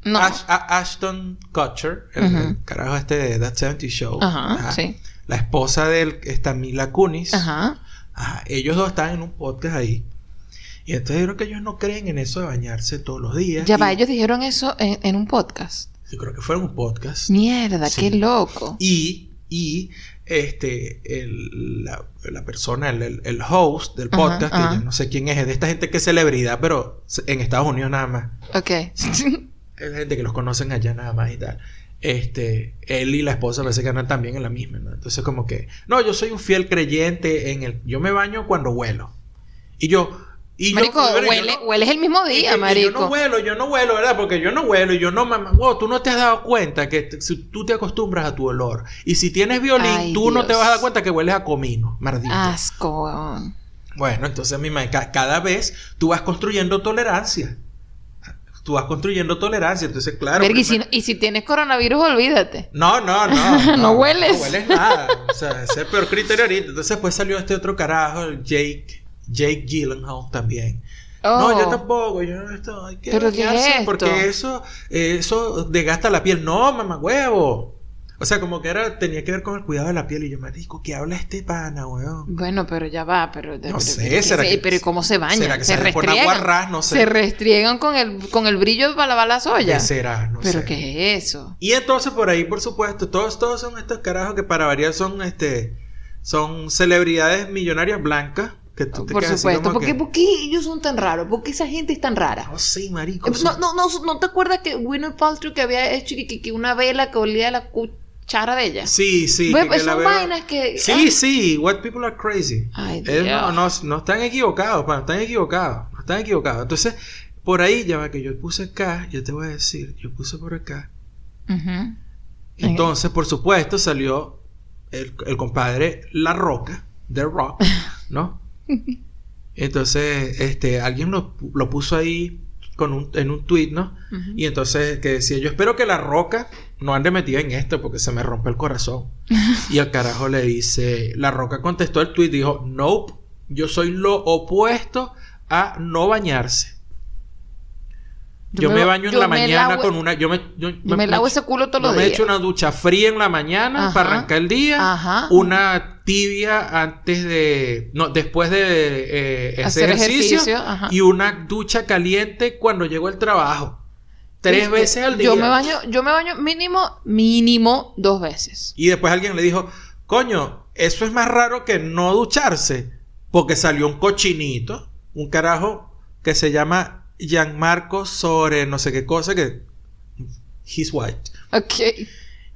No. Ash- a- Ashton Kutcher, el, carajo este de That 70 Show. Ajá, Ajá. sí. La esposa de él, está Mila Kunis. Ajá. Ajá, Ellos dos están en un podcast ahí. Y entonces yo creo que ellos no creen en eso de bañarse todos los días. Ya Y va, ellos dijeron eso en, en un podcast. Yo creo que fue en un podcast. Mierda, Sí. qué loco. Y y este el- la, la persona, el, el- el host del Ajá, podcast, que ajá. yo no sé quién es, es de esta gente que es celebridad, pero en Estados Unidos nada más. Ok. Gente que los conocen allá nada más y tal. Este, él y la esposa parece que andan también en la misma, ¿no? Entonces como que, no, yo soy un fiel creyente en el, yo me baño cuando huelo. Y yo, y yo- marico, yo huele, no- hueles el mismo y- y- día, y marico. Yo no huelo, yo no huelo, ¿verdad? Porque yo no huelo y yo no mamá. Wow, tú no te has dado cuenta que si tú te acostumbras a tu olor. Y si tienes violín, Ay, tú no te Dios. vas a dar cuenta que hueles a comino, maldito. Asco. Bueno, entonces mi ma- ca- cada vez tú vas construyendo tolerancia. Tú vas construyendo tolerancia. Entonces, claro. Y, si, y si tienes coronavirus, olvídate. No, no, no, No hueles. No hueles nada. O sea, ese es el peor criterio ahorita. Entonces, después salió este otro carajo, Jake. Jake Gyllenhaal también. No, Oh. yo tampoco, yo no estoy. ¿qué, ¿Pero qué es esto? Porque eso, eso desgasta la piel. No, mamá huevo. O sea, como que era, tenía que ver con el cuidado de la piel. Y yo me digo, ¿qué habla este pana, weón? Bueno, pero ya va, pero... No sé, ¿será sí, que- pero ¿y cómo se bañan? ¿Será que se restriegan. No sé. Se restriegan con el, con el brillo para lavar la soya. ¿Qué será? No pero sé. ¿qué es eso? Y entonces por ahí, por supuesto, todos, todos son estos carajos que para variar son este son celebridades millonarias blancas. Que tú te Por supuesto. como ¿Por qué, que, por qué ellos son tan raros? ¿Por qué esa gente es tan rara? No sé, marico. Eh, son- No, no, no, ¿no te acuerdas que Winnie Paltrow que había hecho que, que- que una vela que olía a la cuchara de ella? Sí, sí. Bueno, que- que la son veo- vainas que... Sí, sí. What people are crazy. Ay, Dios. no, no, no están equivocados, pana, están equivocados. No están equivocados. Entonces, por ahí, ya va que yo puse acá, yo te voy a decir, yo puse por acá. Entonces, por supuesto, salió el, el compadre La Roca, The Rock, ¿no? Entonces, este, alguien lo, lo puso ahí con un, en un tweet, ¿no? Y entonces que decía, yo espero que La Roca no ande metida en esto porque se me rompe el corazón. y el carajo le dice, La Roca contestó el tweet, dijo, nope, yo soy lo opuesto a no bañarse. Yo, me, baño en la me mañana lavo- con una... Yo me, yo, Yo me lavo ese culo todos los me días. echo una ducha fría en la mañana Ajá. para arrancar el día. Ajá. Una tibia antes de... No, después de eh, ese Hacer ejercicio. y una ducha caliente cuando llego al trabajo. Tres veces al día. Yo me baño, yo me baño mínimo, mínimo dos veces. Y después alguien le dijo, coño, eso es más raro que no ducharse. Porque salió un cochinito, un carajo que se llama Gianmarco sobre no sé qué cosa que... He's white. Ok.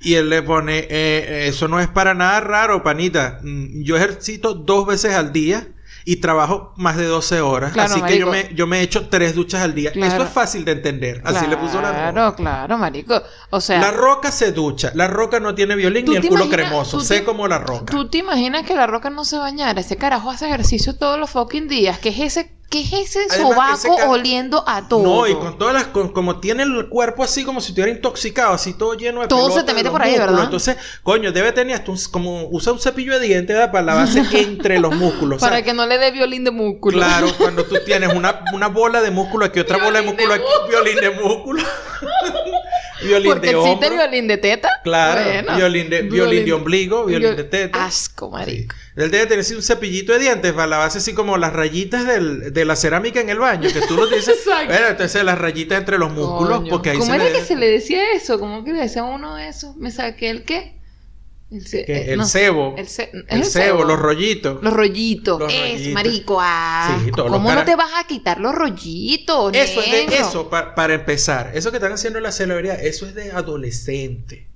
Y él le pone, eh, eh, eso no es para nada raro, panita. Mm, Yo ejercito dos veces al día y trabajo más de 12 horas. Claro, así que yo me, yo me echo tres duchas al día. Claro. Eso es fácil de entender. Así le puso la roca. Claro, claro, marico. O sea, La roca se ducha. La roca no tiene violín ¿Tú ni el culo imaginas- cremoso. Sé te- como la roca. ¿tú te imaginas que la roca no se bañara? Ese carajo hace ejercicio todos los fucking días. ¿Qué es ese, qué es ese Además, sobaco oliendo a todo? No, y con todas las... con- como tiene el cuerpo así como si estuviera intoxicado, así todo lleno de Todo se te mete por ahí, músculos. ¿verdad? Entonces, coño, debe tener hasta un... Como usa un cepillo de dientes ¿verdad? para lavarse entre los músculos. O sea, Para que no le dé violín de músculo. Claro, cuando tú tienes una, una bola de músculo aquí, otra bola de músculo aquí, violín de músculo. violín Porque de existe hombro. violín de teta. Claro, Bueno. violín, de, violín de ombligo, violín de teta. Asco, marico. Él debe tener así un cepillito de dientes para lavarse así como las rayitas del- de la cerámica en el baño, que tú lo dices. Exacto. Bueno, entonces las rayitas entre los músculos, Coño. porque ahí ¿Cómo se era le- que se le decía eso? ¿Cómo que le decía a uno eso? ¿Me saqué el qué? El, ce- eh, el no, cebo, El, ce- el, ¿es cebo, los rollitos. Los rollitos. Los es, rollitos. marico. Ah, Sí, ¿Cómo no te vas a quitar los rollitos? Eso es de eso, pa- para empezar. Eso que están haciendo la celebridad, eso es de adolescente.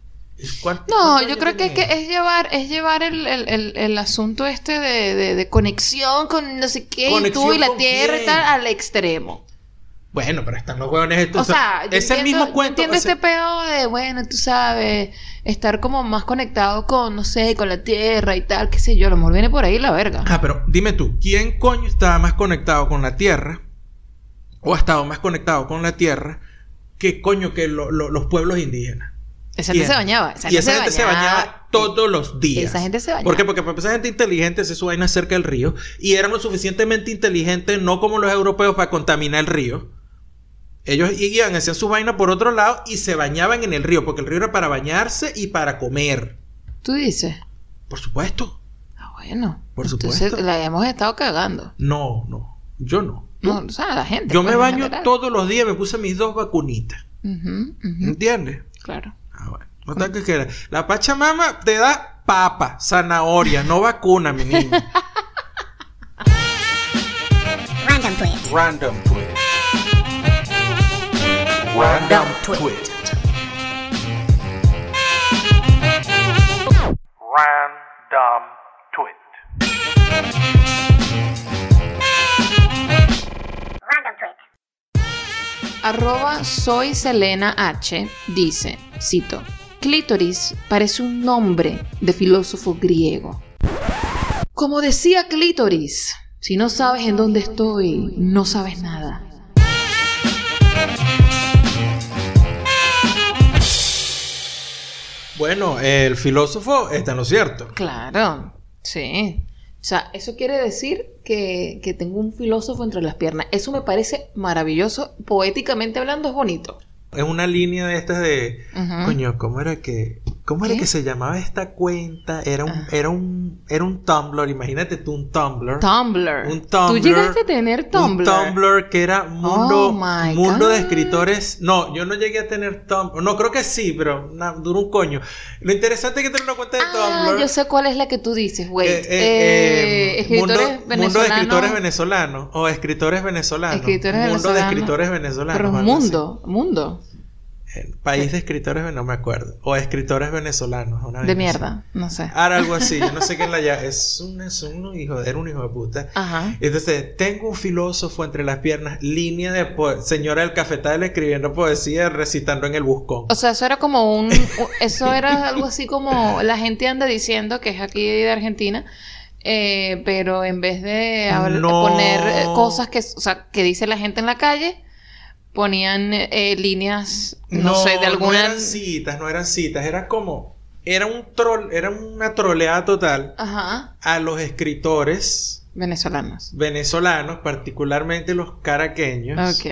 ¿Cuánto- No, yo creo que, es llevar, es llevar el, el, el, el asunto este de, de, de conexión con no sé qué, y tú ¿Conexión y la tierra y tal al extremo. Bueno, pero están los huevones estos. O sea, yo ese entiendo, mismo yo cuento. entiendo o sea, este pedo de, bueno, tú sabes, estar como más conectado con, no sé, con la tierra y tal, qué sé yo, a lo mejor viene por ahí la verga. Ah, pero dime tú, ¿quién coño estaba más conectado con la Tierra? ¿O ha estado más conectado con la Tierra que coño que lo- lo- los pueblos indígenas? Esa gente se bañaba. Esa y esa gente se bañaba todos los días. Esa gente se bañaba. ¿Por qué? Porque para esa gente inteligente se su vaina cerca del río y eran lo suficientemente inteligentes, no como los europeos, para contaminar el río. Ellos iban, hacían su vaina por otro lado y se bañaban en el río, porque el río era para bañarse y para comer. Tú dices. Por supuesto. Ah, bueno. Por Entonces supuesto. la hemos estado cagando. No, no. Yo no. No, o sea, la gente. Yo pues, me en baño todos los días, me puse mis dos vacunitas. Ujú, ¿Entiendes? Claro. No te que quieras. La Pachamama te da papa, zanahoria, no vacuna, mi niño. Random tweet. Random tweet. Random tweet. Random tweet. Random tweet. Arroba soy Selena H dice, cito, clítoris parece un nombre de filósofo griego. Como decía clítoris, si no sabes en dónde estoy, no sabes nada. Bueno, el filósofo está en lo cierto. Claro, sí. O sea, eso quiere decir que, que tengo un filósofo entre las piernas. Eso me parece maravilloso. Poéticamente hablando, es bonito. Es una línea de estas de. Coño, ¿cómo era que.? ¿Cómo era que se llamaba esta cuenta? Era un, Ah. era un, era un Tumblr, imagínate tú un Tumblr. Tumblr. Un ¿Tú Tumblr. llegaste a tener Tumblr? Un Tumblr que era mundo, Oh my mundo de escritores. No, yo no llegué a tener Tumblr. No, creo que sí, pero na- duró un coño. Lo interesante es que tener una cuenta de Ah, Tumblr. yo sé cuál es la que tú dices, güey. eh, eh, Eh, escritores mundo, mundo de venezolanos. escritores venezolanos. O escritores venezolanos. Escritores mundo de venezolanos. escritores venezolanos. Pero algo así. mundo, mundo. País de escritores, no me acuerdo. O escritores venezolanos. una De mierda, no sé. Ahora algo así, yo no sé quién la llama. Es un, es un hijo, era un hijo de puta. Ajá. Entonces, tengo un filósofo entre las piernas, línea de po- señora del cafetal escribiendo poesía, recitando en el buscón. O sea, eso era como un... Eso era algo así como... La gente anda diciendo que es aquí de Argentina... eh, pero en vez de No. poner cosas que, o sea, que dice la gente en la calle, ponían eh, líneas, no, sé, de No alguna... eran citas, no eran citas, era como. Era un troll, era una troleada total Ajá. a los escritores Venezolanos. venezolanos, particularmente los caraqueños. Ok.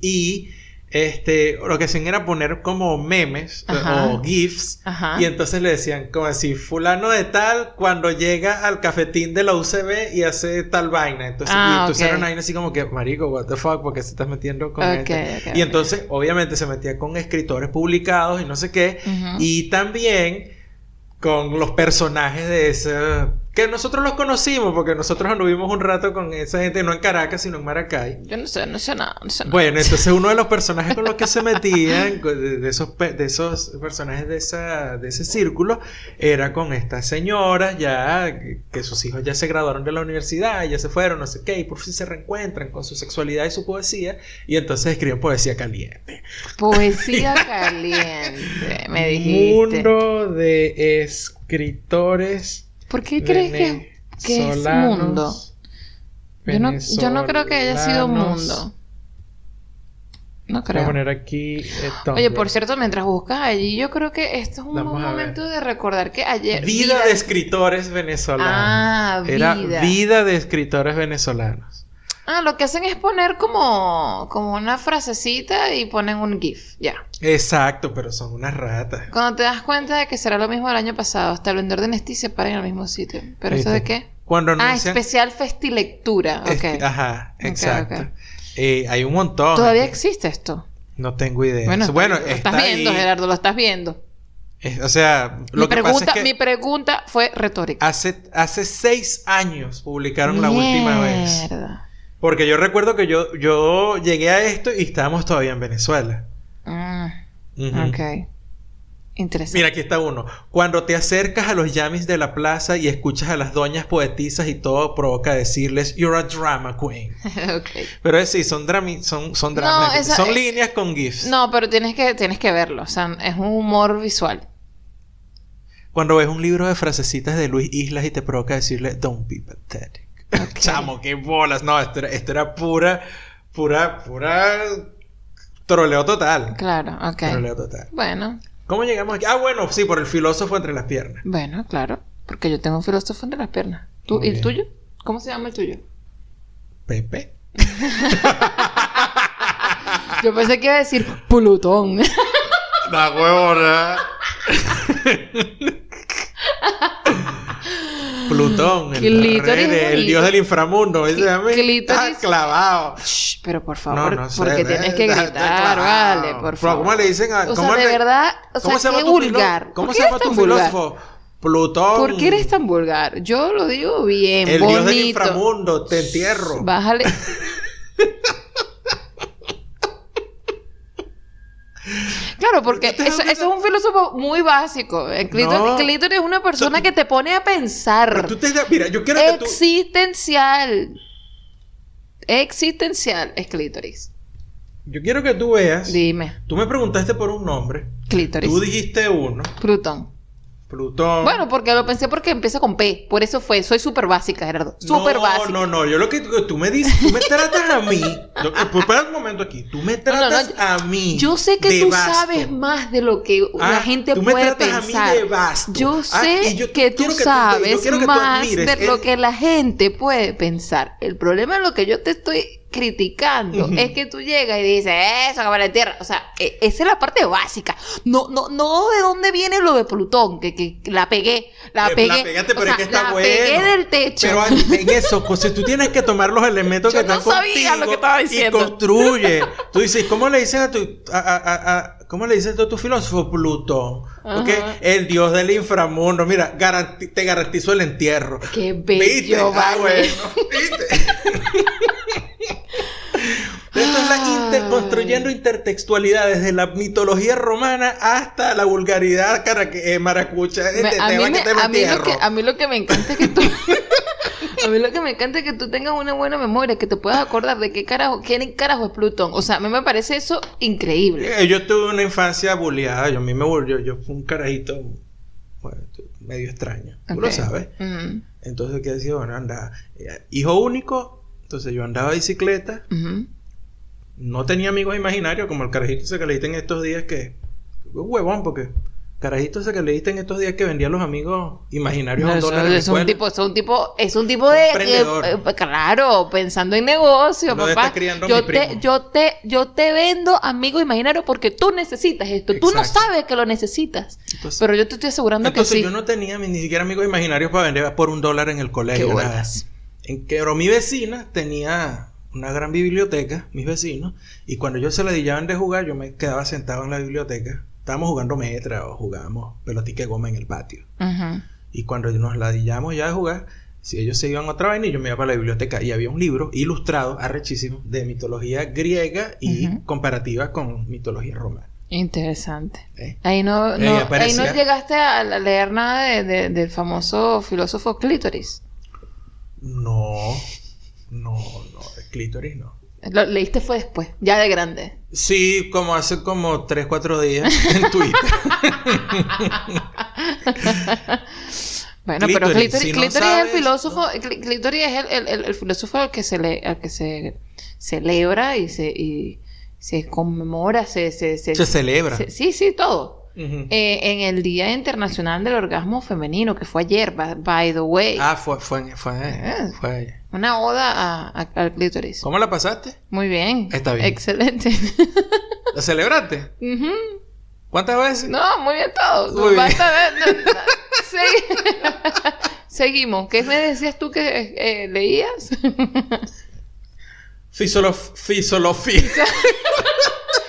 Y este, lo que hacían era poner como memes eh, Ajá. o GIFs. Ajá. Y entonces le decían como así, fulano de tal, cuando llega al cafetín de la UCB y hace tal vaina. Entonces, Ah, y entonces ok. era una vaina así como que, marico, what the fuck, porque se estás metiendo con Ok, este?" Y entonces, obviamente, se metía con escritores publicados y no sé qué. Y también con los personajes de ese... Que nosotros los conocimos, porque nosotros anduvimos un rato con esa gente, no en Caracas, sino en Maracay. Yo no sé, no sé nada, no sé nada. Bueno, entonces uno de los personajes con los que se metían, de, esos, de esos personajes de, esa, de ese círculo, era con estas señoras ya, que, que sus hijos ya se graduaron de la universidad, ya se fueron, no sé qué, y por fin se reencuentran con su sexualidad y su poesía, y entonces escriben poesía caliente. Poesía caliente, me dijiste. Mundo de escritores. ¿Por qué crees que, que es mundo? Yo no, yo no creo que haya sido mundo. No Voy a creo. poner aquí. eh, Oye, por cierto, mientras buscas allí, yo creo que esto es un Vamos momento de recordar que ayer. Vida de escritores venezolanos. Ah, Era vida. vida de escritores venezolanos. Ah, lo que hacen es poner como, como una frasecita y ponen un GIF. Ya. Exacto, pero son unas ratas. Cuando te das cuenta de que será lo mismo del año pasado, hasta el vendedor de Nestí se para en el mismo sitio. ¿Pero eso de ¿Viste? qué? Cuando Ah, anuncian. especial festilectura. Ok. Esti- Ajá, exacto. Eh, hay un montón. ¿Todavía aquí. existe esto? No tengo idea. Bueno, bueno lo está estás viendo. Gerardo, lo estás viendo. O sea, Mi lo que pregunta, pasa es que mi pregunta fue retórica. hace, hace seis años publicaron la última vez. Porque yo recuerdo que yo, yo llegué a esto y estábamos todavía en Venezuela. Ujú. Ok. Interesante. Mira, aquí está uno. Cuando te acercas a los yamis de la plaza y escuchas a las doñas poetisas y todo provoca decirles, You're a drama queen. Ok. Pero es sí, son, drami son, son No, dramas. esa- son eh, líneas con GIFs. No, pero tienes que, tienes que verlo. O sea, es un humor visual. Cuando ves un libro de frasecitas de Luis Islas y te provoca decirle, Don't be pathetic. Chamo, qué bolas. No, esto era, esto era pura, pura, pura troleo total. Claro, ok. Troleo total. Bueno, ¿Cómo llegamos aquí? Ah, bueno, sí, por el filósofo entre las piernas. bueno, claro. Porque yo tengo un filósofo entre las piernas. ¿Tú, Muy ¿Y el tuyo? ¿Cómo se llama el tuyo? Pepe. Yo pensé que iba a decir Plutón. La huevona. Plutón, el, Clítoris rey de- el dios del inframundo. Ese está clavado. Shh, pero por favor, No, no sé, porque tienes que gritar, vale, por favor. ¿Cómo le dicen a O cómo sea, de le- verdad, o ¿Cómo sea, se llama qué vulgar. ¿Cómo ¿Por se llama tu filósofo? Plutón. ¿Por qué eres tan vulgar? Yo lo digo bien, El bonito. dios del inframundo, te entierro. Bájale. Claro, porque ¿Por qué te eso, es un filósofo muy básico. No. clítoris es una persona que te pone a pensar. Tú te- mira, yo quiero que tú. Existencial. Existencial es clítoris. Yo quiero que tú veas. Dime, Tú me preguntaste por un nombre. clítoris. Tú dijiste uno. Plutón. Plutón. Bueno, porque lo pensé porque empieza con P. Por eso fue. Soy súper básica, Gerardo. Súper no, básica. No, no, yo lo que tú me dices, tú me tratas a mí. Yo- pues, espera un momento aquí. Tú me no, tratas no, a mí. Yo sé que tú vasto. sabes más de lo que la Ah, gente tú me puede tratas pensar. a mí de vasto. Yo Ah, sé yo que tú que tú- yo sabes quiero que tú más de lo que la gente puede pensar. El problema es lo que yo te estoy criticando es que tú llegas y dices, eso, cámara de tierra. O sea, e- esa es la parte básica. No, no, no de dónde viene lo de Plutón, que, que la pegué, la Eh, pegué. La pegaste, O pero sea, es que está la bueno. pegué del techo. Pero en eso, pues, si tú tienes que tomar los elementos Yo que no están sabía contigo lo que estaba diciendo. y construye. Tú dices, ¿cómo le dices a tu a, a- a- cómo le dices tú a tu filósofo Plutón? ¿Ok? Ajá. El dios del inframundo. Mira, garanti- te garantizo el entierro. Qué ¿Viste? bello, Ah, vale. bueno, ¿viste? Esto es la inter- construyendo intertextualidad desde la mitología romana hasta la vulgaridad eh, maracucha. Me- a, mí a me- mí lo que, a mí lo que me encanta es que tú a mí lo que me encanta es que tú tengas una buena memoria que te puedas acordar de qué carajo quién carajo es Plutón o sea a mí me parece eso increíble Eh, Yo tuve una infancia bulleada. Yo a mí me volvió, yo fui un carajito bueno, medio extraño. Tú lo sabes. Entonces, ¿qué decía? Bueno, anda, eh, hijo único. Entonces yo andaba bicicleta. ujú. No tenía amigos imaginarios como el carajito ese que leíste en estos días que... Un huevón, porque... Carajito ese que leíste en estos días que vendía a los amigos imaginarios a un dólar en la es un tipo es un tipo es un tipo de eh, eh, claro pensando en negocio Lo papá a yo te yo te yo te vendo amigos imaginarios porque tú necesitas esto tú no Exacto. sabes que lo necesitas Entonces- pero yo te estoy asegurando Entonces que sí yo no tenía ni siquiera amigos imaginarios para vender por un dólar en el Qué colegio. bolas. En que mi vecina tenía una gran biblioteca, mis vecinos, y cuando ellos se la dillaban de jugar, yo me quedaba sentado en la biblioteca. Estábamos jugando metra o jugábamos pelotica de goma en el patio. Y cuando nos la dillamos ya de jugar, si ellos se iban a otra vaina, y yo me iba para la biblioteca y había un libro ilustrado, arrechísimo, de mitología griega y comparativa con mitología romana. Interesante. ¿eh? Ahí no, no- ahí no llegaste a leer nada de- de- del famoso filósofo Clítoris. No, no, no, el clítoris no. Lo leíste fue después, ya de grande. Sí, como hace como 3, 4 días en Twitter. Bueno, pero Clítoris, Clítoris, si no Clítoris es el filósofo, Clí- Clítoris es el, el- el- filósofo al que se le, al que se celebra y se, y se conmemora, se, se, se- Se celebra. sí, sí, todo. Eh, en el Día Internacional del Orgasmo Femenino, que fue ayer, by, by the way. Ah, fue, fue, fue, Eh. fue. Una oda a- a- al clítoris. ¿Cómo la pasaste? Muy bien. Está bien. Excelente. ¿La celebraste? ¿Cuántas veces? No, muy bien todo. Muy bien. Seguimos. ¿Qué me decías tú que eh, leías? Fisolof- Fisolofía.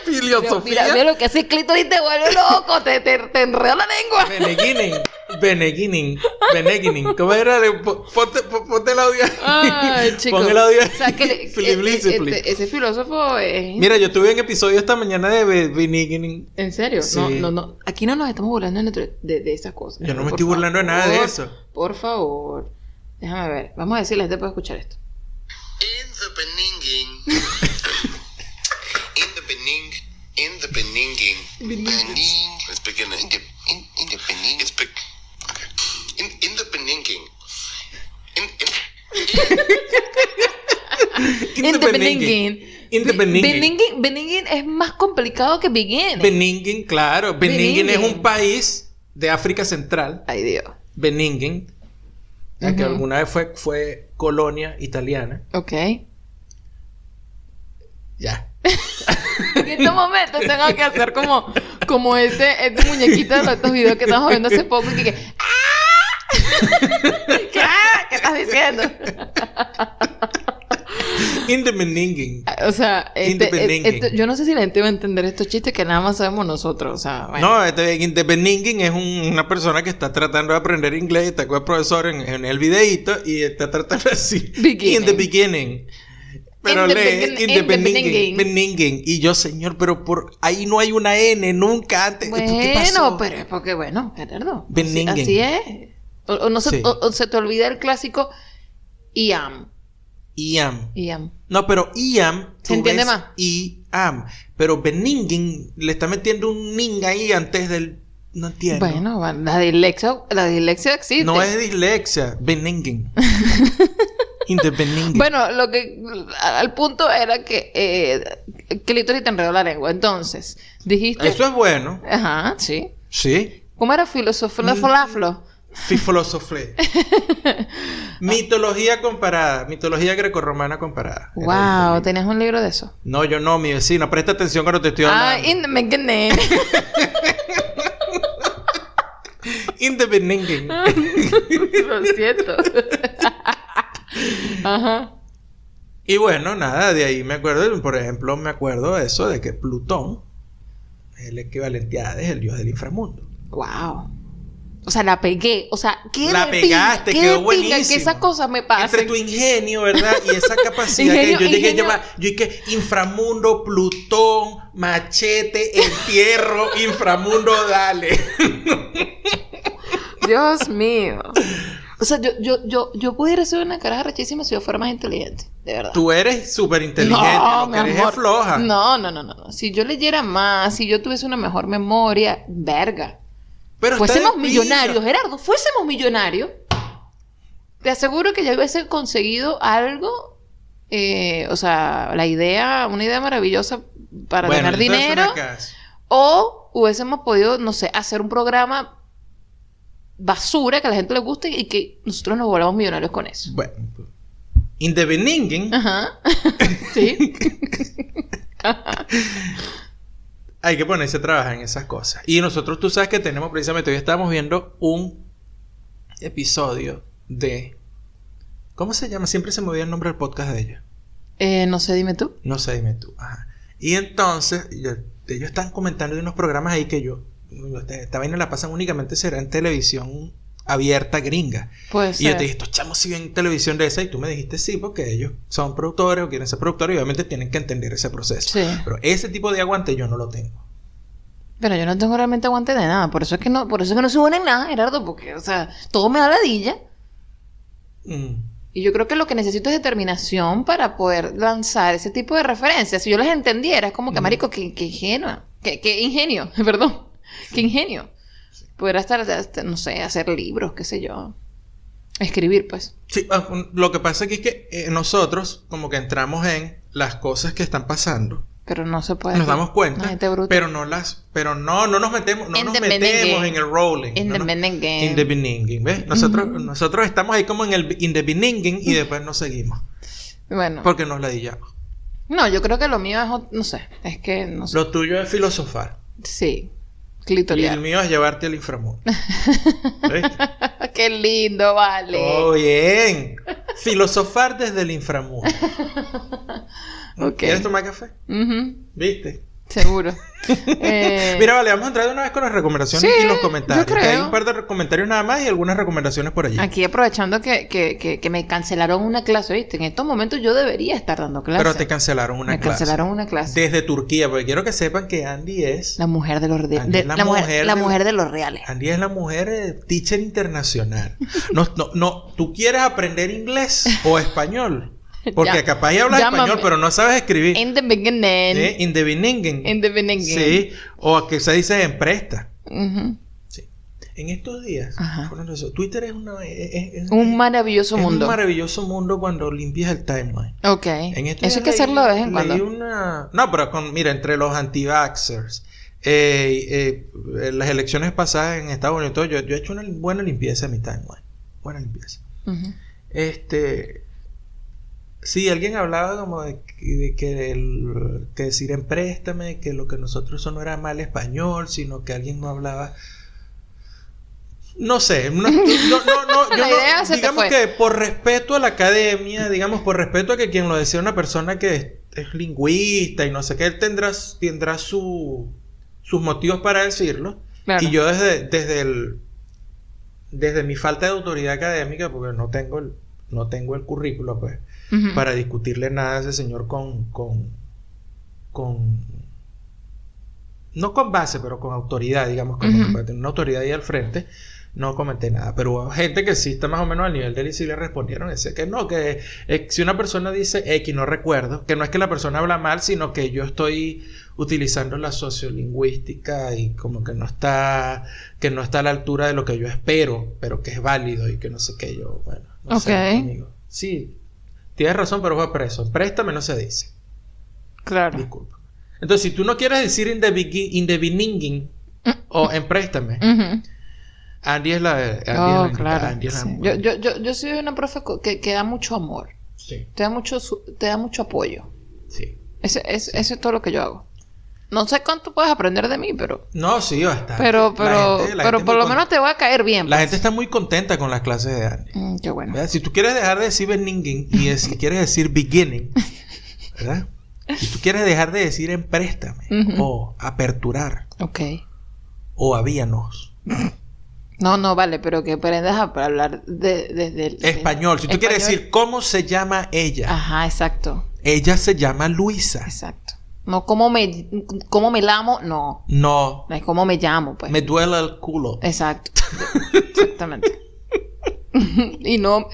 Filosofía. Mira, mira lo que hace el clítoris te vuelve loco, te, te, te enreda la lengua. Beneguinin. Beneguinin. Beneguinin. ¿Cómo era? De- Ponte, po- ponte el audio. Ay, chico. Pon el audio. O sea, que le- Philip Lindsay, please. este- ese filósofo es... Mira, yo tuve un episodio esta mañana de Be- Beneguinin. ¿En serio? Sí. No, no, no. Aquí no nos estamos burlando de, de, de esas cosas. Yo no me estoy burlando de nada de eso. Por favor. Déjame ver. Vamos a decirle, gente puede escuchar esto. In the Beninging. in the Bening. In the Beninging. Bening. Let's begin. In the, in, in the Bening. It's. Okay. In, in the Beninging. In, in, In the Beninging. In the Be- Beninging. Beninging. Beninging es más complicado que begin. Beninging, claro. Beninging es un país de África Central. Ay, Dios. Beninging. ya que Ujú. alguna vez fue, fue colonia italiana. Ok. Ya. En estos momentos tengo que hacer como, como este, este muñequito de estos videos que estamos viendo hace poco. Que, que, ¡Ah! ¿Qué? entiendo. In the beninging. O sea, este- Independiente. este- yo no sé si la gente va a entender estos chistes que nada más sabemos nosotros. O sea, bueno. No, este, es un- una persona que está tratando de aprender inglés, está con el profesor en, en el videíto y está tratando así. Beginning. In the beginning. Pero lee begin- in the in the beninging, beninging. beninging. Y yo, señor, pero por ahí no hay una N nunca antes. ¿Esto qué pasó? Bueno, pero es porque, bueno, Gerardo. Así, así es. O, o no se, Sí. o- o se te olvida el clásico IAM. Iam. IAM. No, pero Iam. ¿Se entiende más? Iam. Pero beninging le está metiendo un ning ahí antes del. No entiendo. Bueno, la dislexia, la dislexia existe. No es dislexia, beninging. In the beninging. Bueno, lo que al punto era que eh, Clítoris te enredó la lengua. Entonces, dijiste. Eso es bueno. Ajá, sí. Sí. ¿Cómo era filosofía? Mm. Flaflo. Mitología comparada. Mitología grecorromana comparada. Wow, tenías un libro de eso. No, yo no, mi vecino. Presta atención cuando te estoy Ah, hablando. in the beginning. In the beninging. Lo siento. Ajá. Y bueno, nada, de ahí me acuerdo, por ejemplo, me acuerdo de eso de que Plutón es el equivalente a Hades, el dios del inframundo. Wow. O sea, la pegué. O sea, qué La pegaste, pinga, quedó qué pinga buenísimo. que esas cosas me pasen. Entre tu ingenio, ¿verdad? Y esa capacidad Ingenio- que yo llegué ingenio- a llevar. Yo dije, inframundo, Plutón, machete, entierro, inframundo, dale. Dios mío. O sea, yo, yo, yo, yo pudiera ser una caraja rechísima si yo fuera más inteligente. De verdad. Tú eres súper inteligente, No, lo mi que eres es floja. No, no, no, no. Si yo leyera más, si yo tuviese una mejor memoria, verga. Pero fuésemos millonarios, Gerardo, fuésemos millonarios. Te aseguro que ya hubiese conseguido algo, eh, o sea, la idea, una idea maravillosa para Bueno, ganar dinero. O hubiésemos podido, no sé, hacer un programa basura que a la gente le guste y que nosotros nos volvamos millonarios con eso. Bueno, in the beninging, Ajá. sí. hay que ponerse a trabajar en esas cosas. Y nosotros, tú sabes que tenemos precisamente, hoy estábamos viendo un episodio de... ¿Cómo se llama? Siempre se me olvida el nombre del podcast de ella. Eh, no sé, dime tú. No sé, dime tú. Ajá. Y entonces, ellos están comentando de unos programas ahí que yo... Esta esta vaina la pasan únicamente será en televisión abierta gringa. Pues Y yo te dije, estos chamos siguen en televisión de esa y tú me dijiste sí, porque ellos son productores o quieren ser productores y obviamente tienen que entender ese proceso. Sí. Pero ese tipo de aguante yo no lo tengo. Pero yo no tengo realmente aguante de nada. Por eso es que no, por eso es que no subo en nada, Gerardo, porque, o sea, todo me da ladilla. Mm. Y yo creo que lo que necesito es determinación para poder lanzar ese tipo de referencias. Si yo las entendiera, es como que, Ujú. marico, que, que ingenua. Que, que ingenio, perdón. Que ingenio. Podrá estar, no sé, hacer libros, qué sé yo. Escribir, pues. Sí, ah, lo que pasa aquí es que eh, nosotros como que entramos en las cosas que están pasando. Pero no se puede. Nos damos cuenta, gente bruta. pero no las, pero no, no nos metemos, no nos metemos en el rolling. In no the nos- beginning. In the beginning, ¿ves? Nosotros, nosotros estamos ahí como en el in the beginning y después nos seguimos. Bueno. Porque nos ladillamos. No, yo creo que lo mío es, no sé, es que, no sé. Lo tuyo es filosofar. Sí. Y el mío es llevarte al inframundo. Qué lindo, vale. Todo bien. Filosofar desde el inframundo. ¿Quieres tomar café? ¿Viste? Seguro. Eh, Mira, vale, vamos a entrar de una vez con las recomendaciones sí, y los comentarios. yo que creo. hay un par de comentarios nada más y algunas recomendaciones por allí. Aquí aprovechando que, que, que, que me cancelaron una clase, ¿viste? En estos momentos yo debería estar dando clase. Pero te cancelaron una me clase. cancelaron una clase. Desde Turquía, porque quiero que sepan que Andy es. La mujer de los de- Andy de- es la la, mujer, mujer la de- mujer de los reales. Andy es la mujer eh, teacher internacional. No, no, no, ¿tú quieres aprender inglés o español? Porque Ya- capaz ya hablas llámame. español, pero no sabes escribir. In the beginning. ¿Eh? In the beginning. In the beginning. Sí, o que se dice en presta. Sí. En estos días, de eso, Twitter es, una, es- es- es- Un maravilloso es mundo. un maravilloso mundo cuando limpias el timeline. Ok. En estos Eso hay que hacerlo de vez en cuando. una- No, pero con, mira, entre los anti-vaxxers, eh, eh, las elecciones pasadas en Estados Unidos, todo, yo, yo he hecho una buena limpieza en mi timeline. Buena limpieza. Este. Sí, alguien hablaba como de, que- de que, el- que decir en préstame, que lo que nosotros eso no era mal español, sino que alguien no hablaba No sé, no, no, no, no, yo digamos que por respeto a la academia, digamos por respeto a que quien lo decía una persona que es, es lingüista y no sé qué, él tendrá, tendrá su, sus motivos para decirlo. Claro. Y yo desde, desde el desde mi falta de autoridad académica, porque no tengo el, no tengo el currículo, pues, Para discutirle nada a ese señor con, con, con, no con base, pero con autoridad, digamos, como Ujú. para tener una autoridad ahí al frente, no comenté nada. Pero hubo gente que sí está más o menos al nivel de él y sí le respondieron, decía que no, que eh, si una persona dice X, no recuerdo, que no es que la persona habla mal, sino que yo estoy utilizando la sociolingüística y como que no está, que no está a la altura de lo que yo espero, pero que es válido y que no sé qué yo, bueno, no sé, Ok. amigo. Sí, tienes razón, pero fue preso. Préstame no se dice. Claro. Disculpa. Entonces, si tú no quieres decir in the, begin- in the beginning o en préstame, Ujú. Andy es la. Andy es la Oh, claro. Andy es la- sí. Yo, yo, yo, yo soy una profe que, que da mucho amor. Sí, Te da mucho, te da mucho apoyo. sí. Ese, ese es todo lo que yo hago. No sé cuánto puedes aprender de mí, pero... No, sí, bastante. Pero, pero, gente- pero por lo con- menos te voy a caer bien. La pues. gente está muy contenta con las clases de Andy. Mm, qué bueno. ¿verdad? Si tú quieres dejar de decir beginning y es- si quieres decir beginning, ¿verdad? Si tú quieres dejar de decir en préstame Ujú. o aperturar Ok. o habíanos. No, no, vale, pero que aprendas a hablar de- desde el... Español. Si tú quieres decir cómo se llama ella, Ajá, exacto. ella se llama Luisa. Exacto. No, ¿cómo me, cómo me lamo? No. No, Es cómo me llamo, pues. me duele el culo. Exacto. Exactamente. y no, o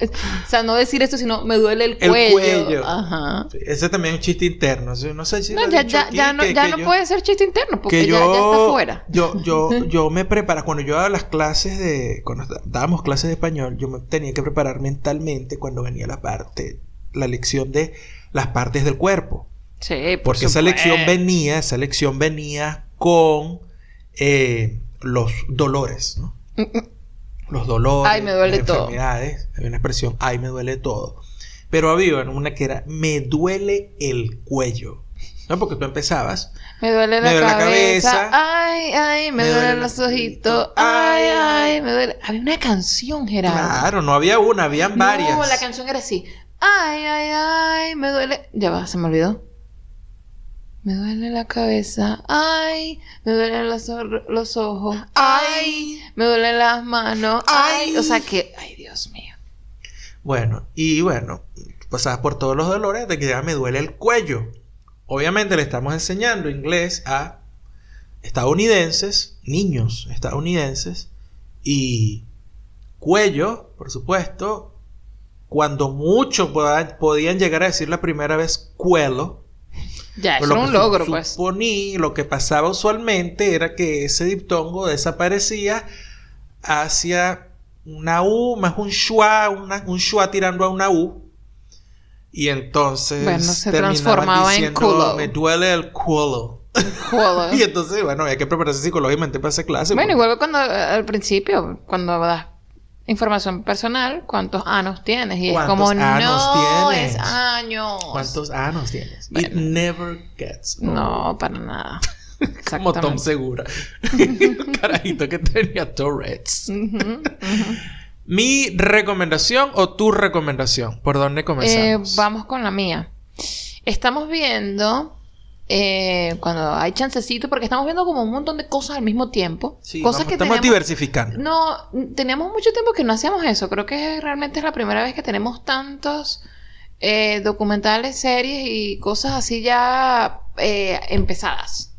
sea, no decir esto, sino me duele el El cuello. cuello. Ajá. Sí, Ese también es un chiste interno. No sé si No, ya, ya, ya no, que- ya que no yo- puede ser chiste interno porque yo, ya está fuera. Yo, yo, yo me preparo, cuando yo daba las clases de, cuando dábamos clases de español, yo me tenía que preparar mentalmente cuando venía la parte, la lección de las partes del cuerpo. Sí, por Porque esa supuesto. lección venía, esa lección venía con eh, los dolores, ¿no? Los dolores, Ay, me duele las todo. enfermedades, había una expresión, ay, me duele todo. Pero había una que era, me duele el cuello. ¿No? Porque tú empezabas, Me duele la, Me duele la cabeza. cabeza. Ay, ay, me, Me duelen duele los ojitos. ojito. Ay, Ay, ay, me duele. Había una canción, Gerardo. claro, no había una, habían varias. No, la canción era así. Ay, ay, ay, me duele. Ya va, se me olvidó. Me duele la cabeza. Ay, me duelen los, los ojos. Ay, me duelen las manos. Ay, o sea que, ay, Dios mío. Bueno, y bueno, pasabas por todos los dolores de que ya me duele el cuello. Obviamente le estamos enseñando inglés a estadounidenses, niños estadounidenses, y cuello, por supuesto, cuando muchos poda- podían llegar a decir la primera vez cuelo. Ya, eso lo era un logro, pues. suponí- lo que pasaba usualmente era que ese diptongo desaparecía hacia una U, más un schwa, una- un schwa tirando a una U. Y entonces Bueno, se transformaba en culo. Me duele el culo. Y entonces, bueno, había que prepararse psicológicamente para esa clase. Bueno, porque- igual que cuando al principio, cuando das información personal, ¿cuántos años tienes? Y es ¿Cuántos como, años no, tienes? es años. ¿Cuántos años tienes? It never gets old. No, para nada. Como Tom. Segura. carajito que tenía Tourette's. ¿Mi recomendación o tu recomendación? ¿Por dónde Eh, comenzamos? vamos con la mía. Estamos viendo, eh, cuando hay chancecito, porque estamos viendo como un montón de cosas al mismo tiempo. Sí, cosas vamos- que estamos tenemos- diversificando. No, teníamos mucho tiempo que no hacíamos eso. Creo que realmente es la primera vez que tenemos tantos eh, documentales, series y cosas así ya eh, empezadas.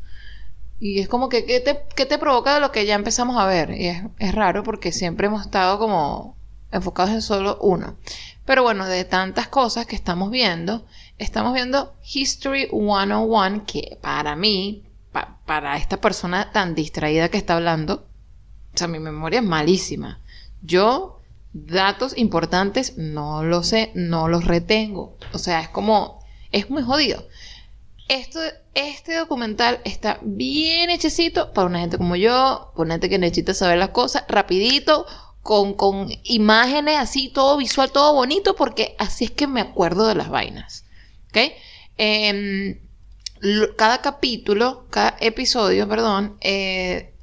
Y es como que, ¿qué te, qué te provoca de lo que ya empezamos a ver? Y es, es raro porque siempre hemos estado como enfocados en solo uno. Pero bueno, de tantas cosas que estamos viendo, estamos viendo History 101, que para mí, pa- para esta persona tan distraída que está hablando, o sea, mi memoria es malísima. Yo, datos importantes, no los sé, no los retengo. O sea, es como, es muy jodido. Esto, este documental está bien hechecito para una gente como yo, para una gente que necesita saber las cosas rapidito, con, con imágenes así, todo visual, todo bonito, porque así es que me acuerdo de las vainas. ¿Ok? Em, cada capítulo, cada episodio, perdón, eh,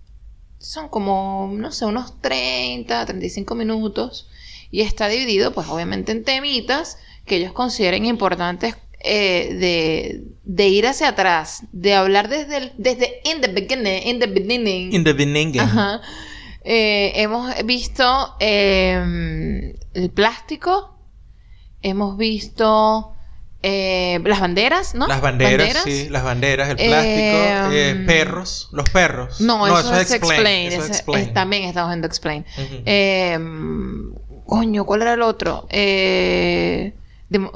son como, no sé, unos 30, 35 minutos. Y está dividido, pues obviamente en temitas que ellos consideren importantes eh, de, de ir hacia atrás, de hablar desde el, desde in the beginning, in the beginning. In the beginning. Ajá. Eh, hemos visto eh, el plástico, hemos visto eh, las banderas, ¿no? Las banderas, sí, las banderas, el plástico, Eh, eh, perros, los perros. No, eso, es explain. eso es explain. es- también estamos viendo explain. Coño, ¿cuál era el otro? Eh, no,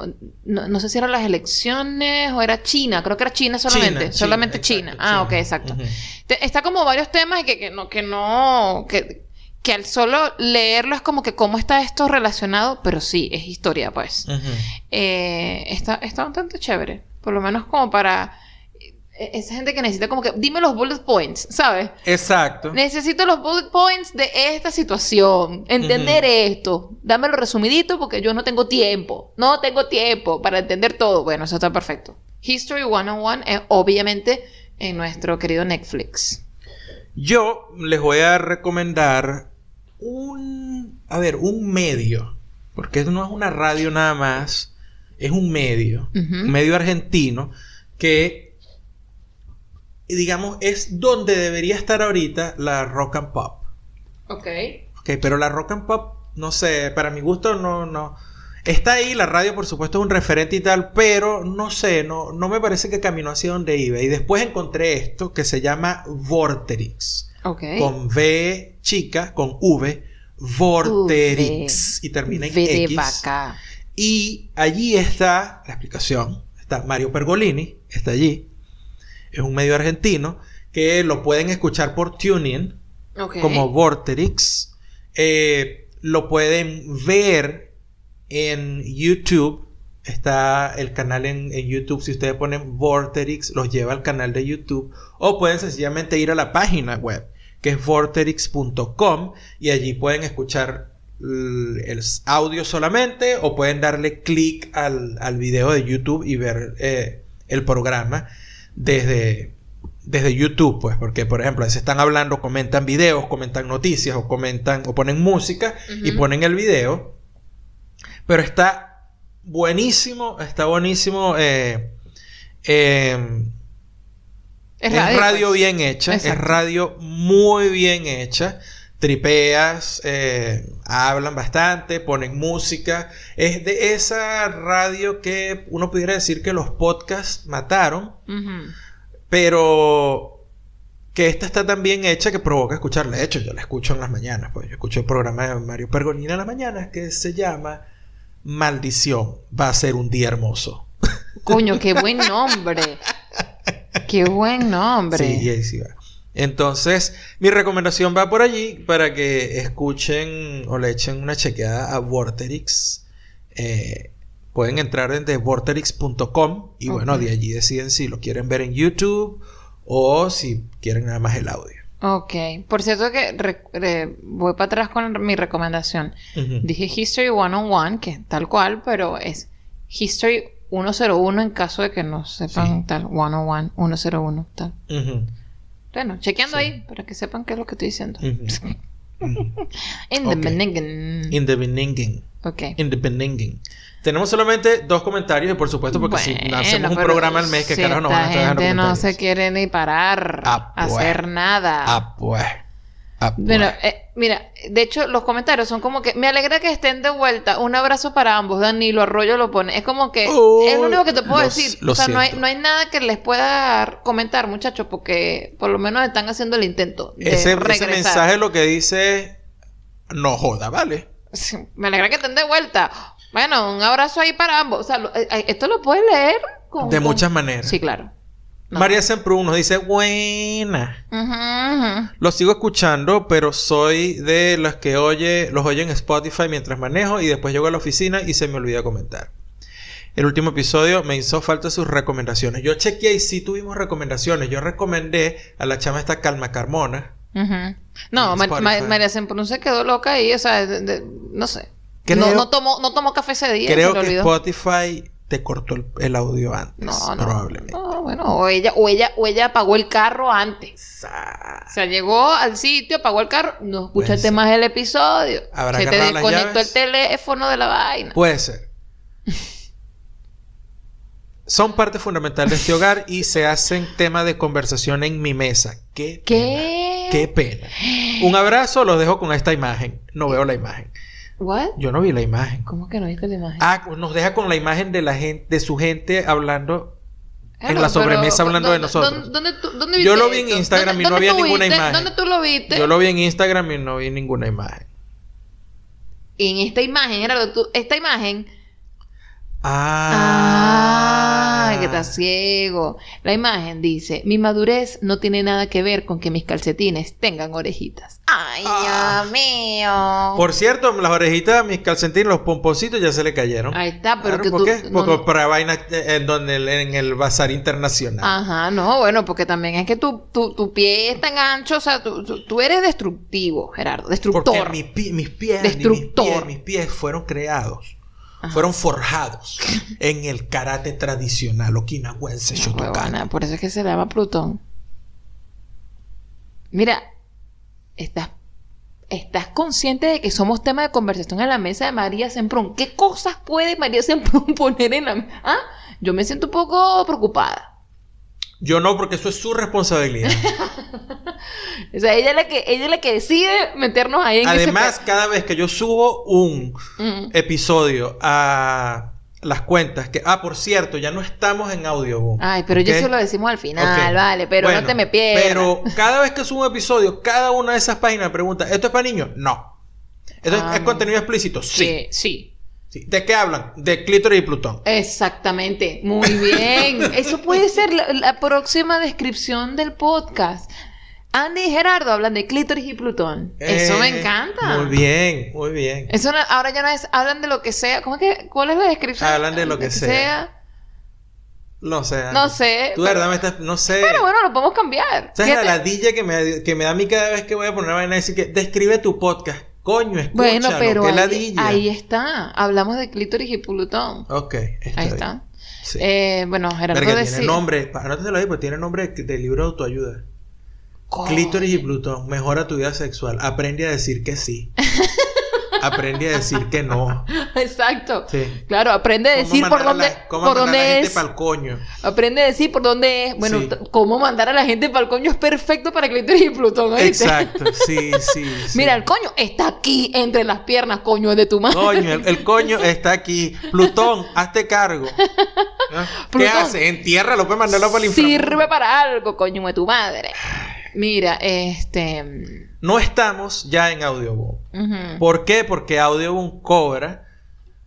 no sé si eran las elecciones o era China, creo que era China solamente, China, solamente China, China. exacto, Ah, China. ok, exacto. Está como varios temas y que, que no, que no, que, que al solo leerlo es como que cómo está esto relacionado, pero sí, es historia, pues. Eh, está, está bastante chévere, por lo menos como para eh, esa gente que necesita como que, dime los bullet points, ¿sabes? Exacto. Necesito los bullet points de esta situación, entender esto, dámelo resumidito porque yo no tengo tiempo, no tengo tiempo para entender todo. Bueno, eso está perfecto. History 101 es obviamente en nuestro querido Netflix. Yo les voy a recomendar un, a ver, un medio, porque no es una radio nada más, es un medio, un medio argentino que, digamos, es donde debería estar ahorita la rock and pop. Ok. Ok, pero la rock and pop, no sé, para mi gusto no, no. Está ahí, la radio por supuesto es un referente y tal, pero no sé, no, no me parece que caminó hacia donde iba. Y después encontré esto que se llama Vorterix Ok. con V chica, con V, Vorterix, y termina en V de X. vaca. Y allí está la explicación. Está Mario Pergolini, está allí. Es un medio argentino que lo pueden escuchar por TuneIn Ok. como Vorterix. Eh, lo pueden ver en YouTube. Está el canal en, en YouTube. Si ustedes ponen Vorterix, los lleva al canal de YouTube. O pueden sencillamente ir a la página web, que es vorterix.com. Y allí pueden escuchar el audio solamente. O pueden darle clic al, al video de YouTube y ver eh, el programa desde, desde YouTube, pues, porque por ejemplo, si están hablando, comentan videos, comentan noticias o comentan o ponen música y ponen el video. Pero está buenísimo, está buenísimo. eh, eh, Es es radio, pues. bien hecha, es radio muy bien hecha. Tripeas, eh, hablan bastante, ponen música. Es de esa radio que uno pudiera decir que los podcasts mataron, pero que esta está tan bien hecha que provoca escucharla. De hecho, yo la escucho en las mañanas, pues yo escucho el programa de Mario Pergolini en las mañanas que se llama Maldición, va a ser un día hermoso. Coño, qué buen nombre. Qué buen nombre. Sí, ahí sí va. Entonces, mi recomendación va por allí para que escuchen o le echen una chequeada a Vorterix. Eh, pueden entrar desde vorterix.com y bueno, de allí deciden si lo quieren ver en YouTube o si quieren nada más el audio. Ok. Por cierto que re- re- voy para atrás con mi recomendación. Ujú. Dije History 101, que tal cual, pero es History 101 en caso de que no sepan Sí. tal. 101, 101, tal. Ujú. Bueno, chequeando Sí. ahí para que sepan qué es lo que estoy diciendo. Ujú. Ujú. In the Ok. beginning. In the. Ok. In the. Tenemos solamente dos comentarios y por supuesto porque si Bueno, hacemos un programa al mes que si carajo nos van a gente no se quiere ni parar Ah, a pues. hacer nada. Ah, pues. Ah. Bueno, eh, mira, de hecho, los comentarios son como que me alegra que estén de vuelta. Un abrazo para ambos. Danilo Arroyo lo pone. Es como que Oh, es lo único que te puedo lo- decir. o sea, no hay, siento. no hay nada que les pueda comentar, muchachos, porque por lo menos están haciendo el intento de ese, ese regresar. mensaje lo que dice no joda, ¿vale? Sí, Me alegra que estén de vuelta. Bueno, un abrazo ahí para ambos. O sea, lo- eh, eh, esto lo puedes leer con, De con- muchas maneras. Sí, claro. No. María Semprún nos dice, buena. Lo sigo escuchando, pero soy de los que oye, los oye en Spotify mientras manejo y después llego a la oficina y se me olvida comentar. El último episodio me hizo falta sus recomendaciones. Yo chequeé y sí tuvimos recomendaciones. Yo recomendé a la chama esta Calma Carmona. No, María Semprún se quedó loca ahí, o sea, de- de- no sé. Creo- no, no tomó, no tomó café ese día, Creo que. Spotify te cortó el, el audio antes. No, no. Probablemente. No, bueno, o ella, o ella, o ella apagó el carro antes. O sea, llegó al sitio, apagó el carro, no escuchaste ser. más el episodio. Habrá Se te desconectó el teléfono de la vaina. Puede ser. Son parte fundamental de este hogar y se hacen tema de conversación en mi mesa. Qué, ¿Qué? pena. Qué pena. Un abrazo, los dejo con esta imagen. No veo la imagen. ¿What? Yo no vi la imagen. ¿Cómo que no viste la imagen? Ah, nos deja con la imagen de la gente, de su gente hablando. Claro, en la sobremesa hablando de ¿dónde- nosotros. ¿dónde- ¿Dónde, dónde Yo lo vi en? Instagram y no ¿Dónde había ninguna viste? imagen. ¿Dónde tú lo viste? Yo lo vi en Instagram y no vi ninguna imagen. En esta imagen, Gerardo, tú- esta imagen. Ah. Ah, que estás ciego. La imagen dice: Mi madurez no tiene nada que ver con que mis calcetines tengan orejitas. Ay, Ah. Dios mío. Por cierto, las orejitas, mis calcetines, los pomponcitos ya se le cayeron. Ahí está, pero Claro, que ¿por tú. qué? no, Porque no. para vainas eh, en donde en el bazar internacional. Ajá, no, bueno, porque también es que tu, tu, tu pie es tan ancho, o sea, tú, tú- eres destructivo, Gerardo, destructor. Porque mi pi- mis pies, mis pies, mis pies fueron creados, Ajá. fueron forjados en el karate tradicional okinawense No, Shotokan. huevona, por eso es que se llama Plutón. Mira, estás, estás consciente de que somos tema de conversación en la mesa de María Semprún. ¿Qué cosas puede María Semprún poner en la mesa? ¿Ah? Yo me siento un poco preocupada. Yo no, porque eso es su responsabilidad. O sea, ella es la que, ella es la que decide meternos ahí en Además, cada vez que yo subo un episodio a las cuentas, que, ah, por cierto, ya no estamos en Audioboom. Ay, pero yo eso lo decimos al final, vale, pero Bueno, no te me pierdas. Pero cada vez que subo un episodio, cada una de esas páginas me pregunta, ¿esto es para niños? No. ¿Esto es- Ah, es contenido explícito? Sí. Sí, sí. Sí. ¿De qué hablan? De clítoris y Plutón. Exactamente, muy bien. Eso puede ser la, la próxima descripción del podcast. Andy y Gerardo hablan de clítoris y Plutón. Eso me Eh, encanta. Muy bien, muy bien. Eso no- ahora ya no es, hablan de lo que sea. ¿Cómo es que, cuál es la descripción? Hablan de lo que sea. No sé. No sé, Tú de pero- verdad me estás... No sé. Pero bueno, lo podemos cambiar. ¿Sabes la ladilla que me, que me da a mí cada vez que voy a poner una vaina y decir que describe tu podcast? Coño, escúchalo. Bueno, pero qué ahí, ahí está. Hablamos de clítoris y Plutón. Ok, está Ahí bien. está. Sí. Eh, bueno, Gerardo Verga, decía... tiene nombre, anótatelo ahí, porque tiene nombre de, de libro de autoayuda. Coño. Clítoris y Plutón, mejora tu vida sexual. Aprende a decir que sí. Aprende a decir que no. Exacto. Sí. Claro, aprende a ¿Cómo decir por dónde, la- cómo por mandar a la dónde gente es. pa'l coño. Aprende a decir por dónde es. Bueno, Sí. cómo mandar a la gente para el coño es perfecto para Clítoris y Plutón. Exacto, sí, sí, sí. Mira, el coño está aquí entre las piernas, coño, de tu madre. Coño, el, el coño está aquí. Plutón, hazte cargo. ¿Ah? ¿Qué hace? Entiérralo, puede mandarlo para el inframundo. Sirve para algo, coño, de tu madre. Mira, este. No estamos ya en Audioboom. ¿Por qué? Porque Audioboom cobra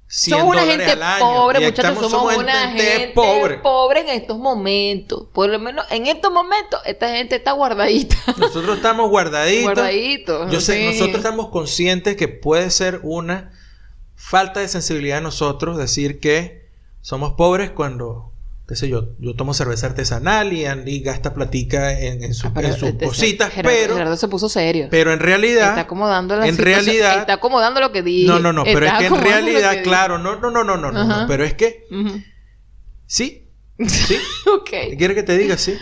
100 Somos una gente al año. pobre, muchachos. estamos- Somos, una gente pobre. pobre. en estos momentos. Por lo menos en estos momentos, esta gente está guardadita. Nosotros estamos guardaditos. Guardaditos. Yo sé, nosotros estamos conscientes que puede ser una falta de sensibilidad de nosotros decir que somos pobres cuando, qué sé yo, yo tomo cerveza artesanal y Andy gasta platica en, en su- Ah, en sus este- cositas, Gerardo, pero, Gerardo se puso serio. pero en realidad, está acomodando la en realidad- Está acomodando lo que dije. no, no, no, pero es que en realidad, claro, no, no, no, no, no, no, pero es que, sí, sí, Ok. ¿quieres que te diga? Sí,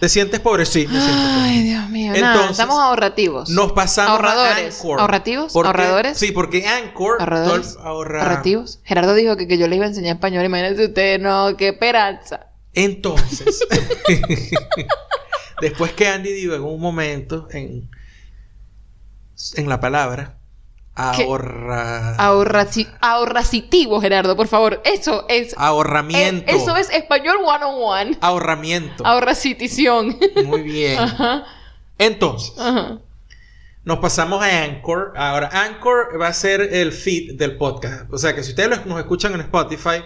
¿te sientes pobre? Sí, me siento pobre. Ay, Dios mío. Nada, Entonces, estamos ahorrativos. Nos pasamos Ahorradores. a Anchor. ¿Ahorrativos? Porque- ¿Ahorradores? Sí, porque Anchor ¿Ahorradores? ahorra- ¿Ahorrativos? Gerardo dijo que, que yo le iba a enseñar español. Imagínense ustedes, no, qué esperanza. Entonces, después que Andy dijo en un momento en, en la palabra. Ahorra Ahorraci ahorracitivo, Gerardo, por favor. Eso es. ahorramiento. eh, eso es español one on one. ahorramiento. Ahorracitición. Muy bien. Ajá. Entonces, Ajá. nos pasamos a Anchor. Ahora, Anchor va a ser el feed del podcast. O sea que si ustedes nos escuchan en Spotify,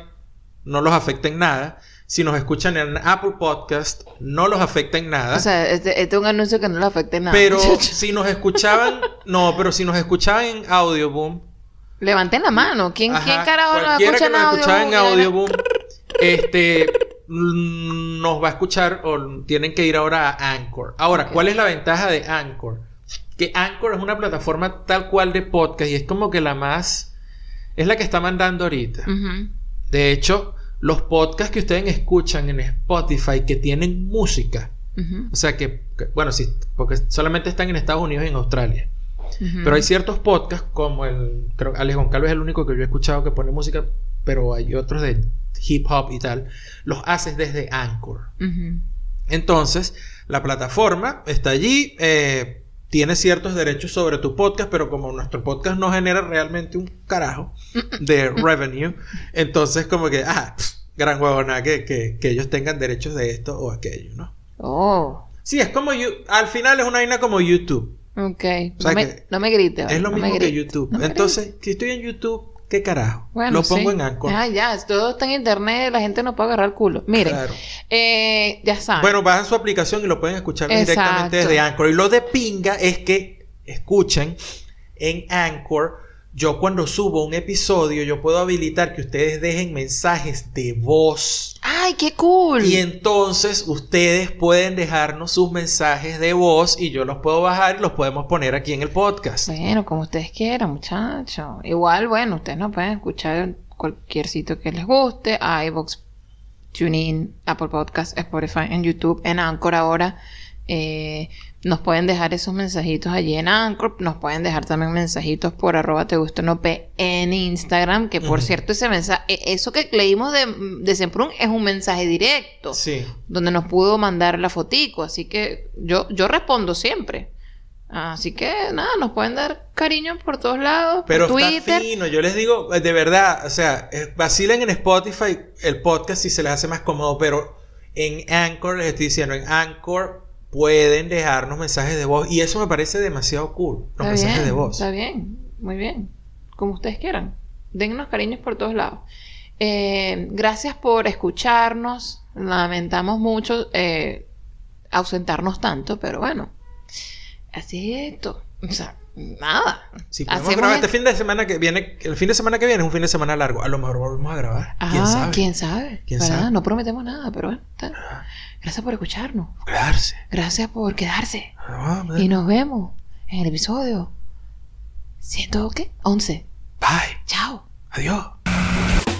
no los afecta en nada. Si nos escuchan en Apple Podcast, no los afecta en nada. O sea, este, este es un anuncio que no le afecte nada. pero si nos escuchaban, no, pero si nos escuchaban en Audioboom, Levanten la mano. ¿Quién, Ajá, ¿quién carajo nos escucha que nos escuchaba en audio? Audioboom, este nos va a escuchar o tienen que ir ahora a Anchor. Ahora. ¿cuál es la ventaja de Anchor? Que Anchor es una plataforma tal cual de podcast y es como que la más es la que está mandando ahorita. De hecho, los podcasts que ustedes escuchan en Spotify que tienen música, o sea que, que- bueno, sí, porque solamente están en Estados Unidos y en Australia. Pero hay ciertos podcasts como el, creo que Alex Goncalves es el único que yo he escuchado que pone música, pero hay otros de hip hop y tal, los haces desde Anchor. Entonces, la plataforma está allí, eh, tiene ciertos derechos sobre tu podcast, pero como nuestro podcast no genera realmente un carajo de revenue, entonces como que, ah, pff, gran huevona que, que, que ellos tengan derechos de esto o aquello, ¿no? Oh, Sí, es como, you- al final es una vaina como YouTube. ok. O sea no, me, no me grites. Es lo no mismo que. YouTube. No Entonces, si estoy en YouTube, ¿qué carajo? Bueno, Lo pongo sí. en Anchor. Ah, ya, todo está en internet, la gente no puede agarrar el culo. Miren, Claro. eh, ya saben. Bueno, bajan su aplicación y lo pueden escuchar Exacto. directamente desde Anchor. Y lo de pinga es que escuchen en Anchor. Yo cuando subo un episodio, yo puedo habilitar que ustedes dejen mensajes de voz. ¡Ay, qué cool! Y entonces ustedes pueden dejarnos sus mensajes de voz y yo los puedo bajar y los podemos poner aquí en el podcast. Bueno, como ustedes quieran, muchachos. Igual, bueno, ustedes nos pueden escuchar en cualquier sitio que les guste. iVoox, TuneIn, Apple Podcast, Spotify, en YouTube, en Anchor ahora. Eh, nos pueden dejar esos mensajitos allí en Anchor. Nos pueden dejar también mensajitos por arroba te gusta no P en Instagram. Que por cierto, ese mensaje, eh, eso que leímos de, de Semprún es un mensaje directo. Sí. Donde nos pudo mandar la fotico. Así que yo, yo respondo siempre. Así que nada, nos pueden dar cariño por todos lados. Pero por está Twitter. fino, yo les digo, de verdad, o sea, eh, vacilen en Spotify el podcast si se les hace más cómodo, pero en Anchor, les estoy diciendo, en Anchor pueden dejarnos mensajes de voz y eso me parece demasiado cool, los Está mensajes bien, de voz. Está bien, muy bien. Como ustedes quieran. Dennos cariños por todos lados. Eh, gracias por escucharnos. Lamentamos mucho eh, ausentarnos tanto, pero bueno. Así es esto. O sea, nada. Si podemos Hacemos grabar este fin de semana que viene, el fin de semana que viene es un fin de semana largo, a lo mejor volvemos a grabar. Ah, ¿Quién sabe? ¿Quién sabe? No prometemos nada, pero bueno. está. Gracias por escucharnos. Quedarse. Gracias por quedarse. Ah. Y nos vemos en el episodio. ¿Ciento qué? 11. Bye. Chao. Adiós.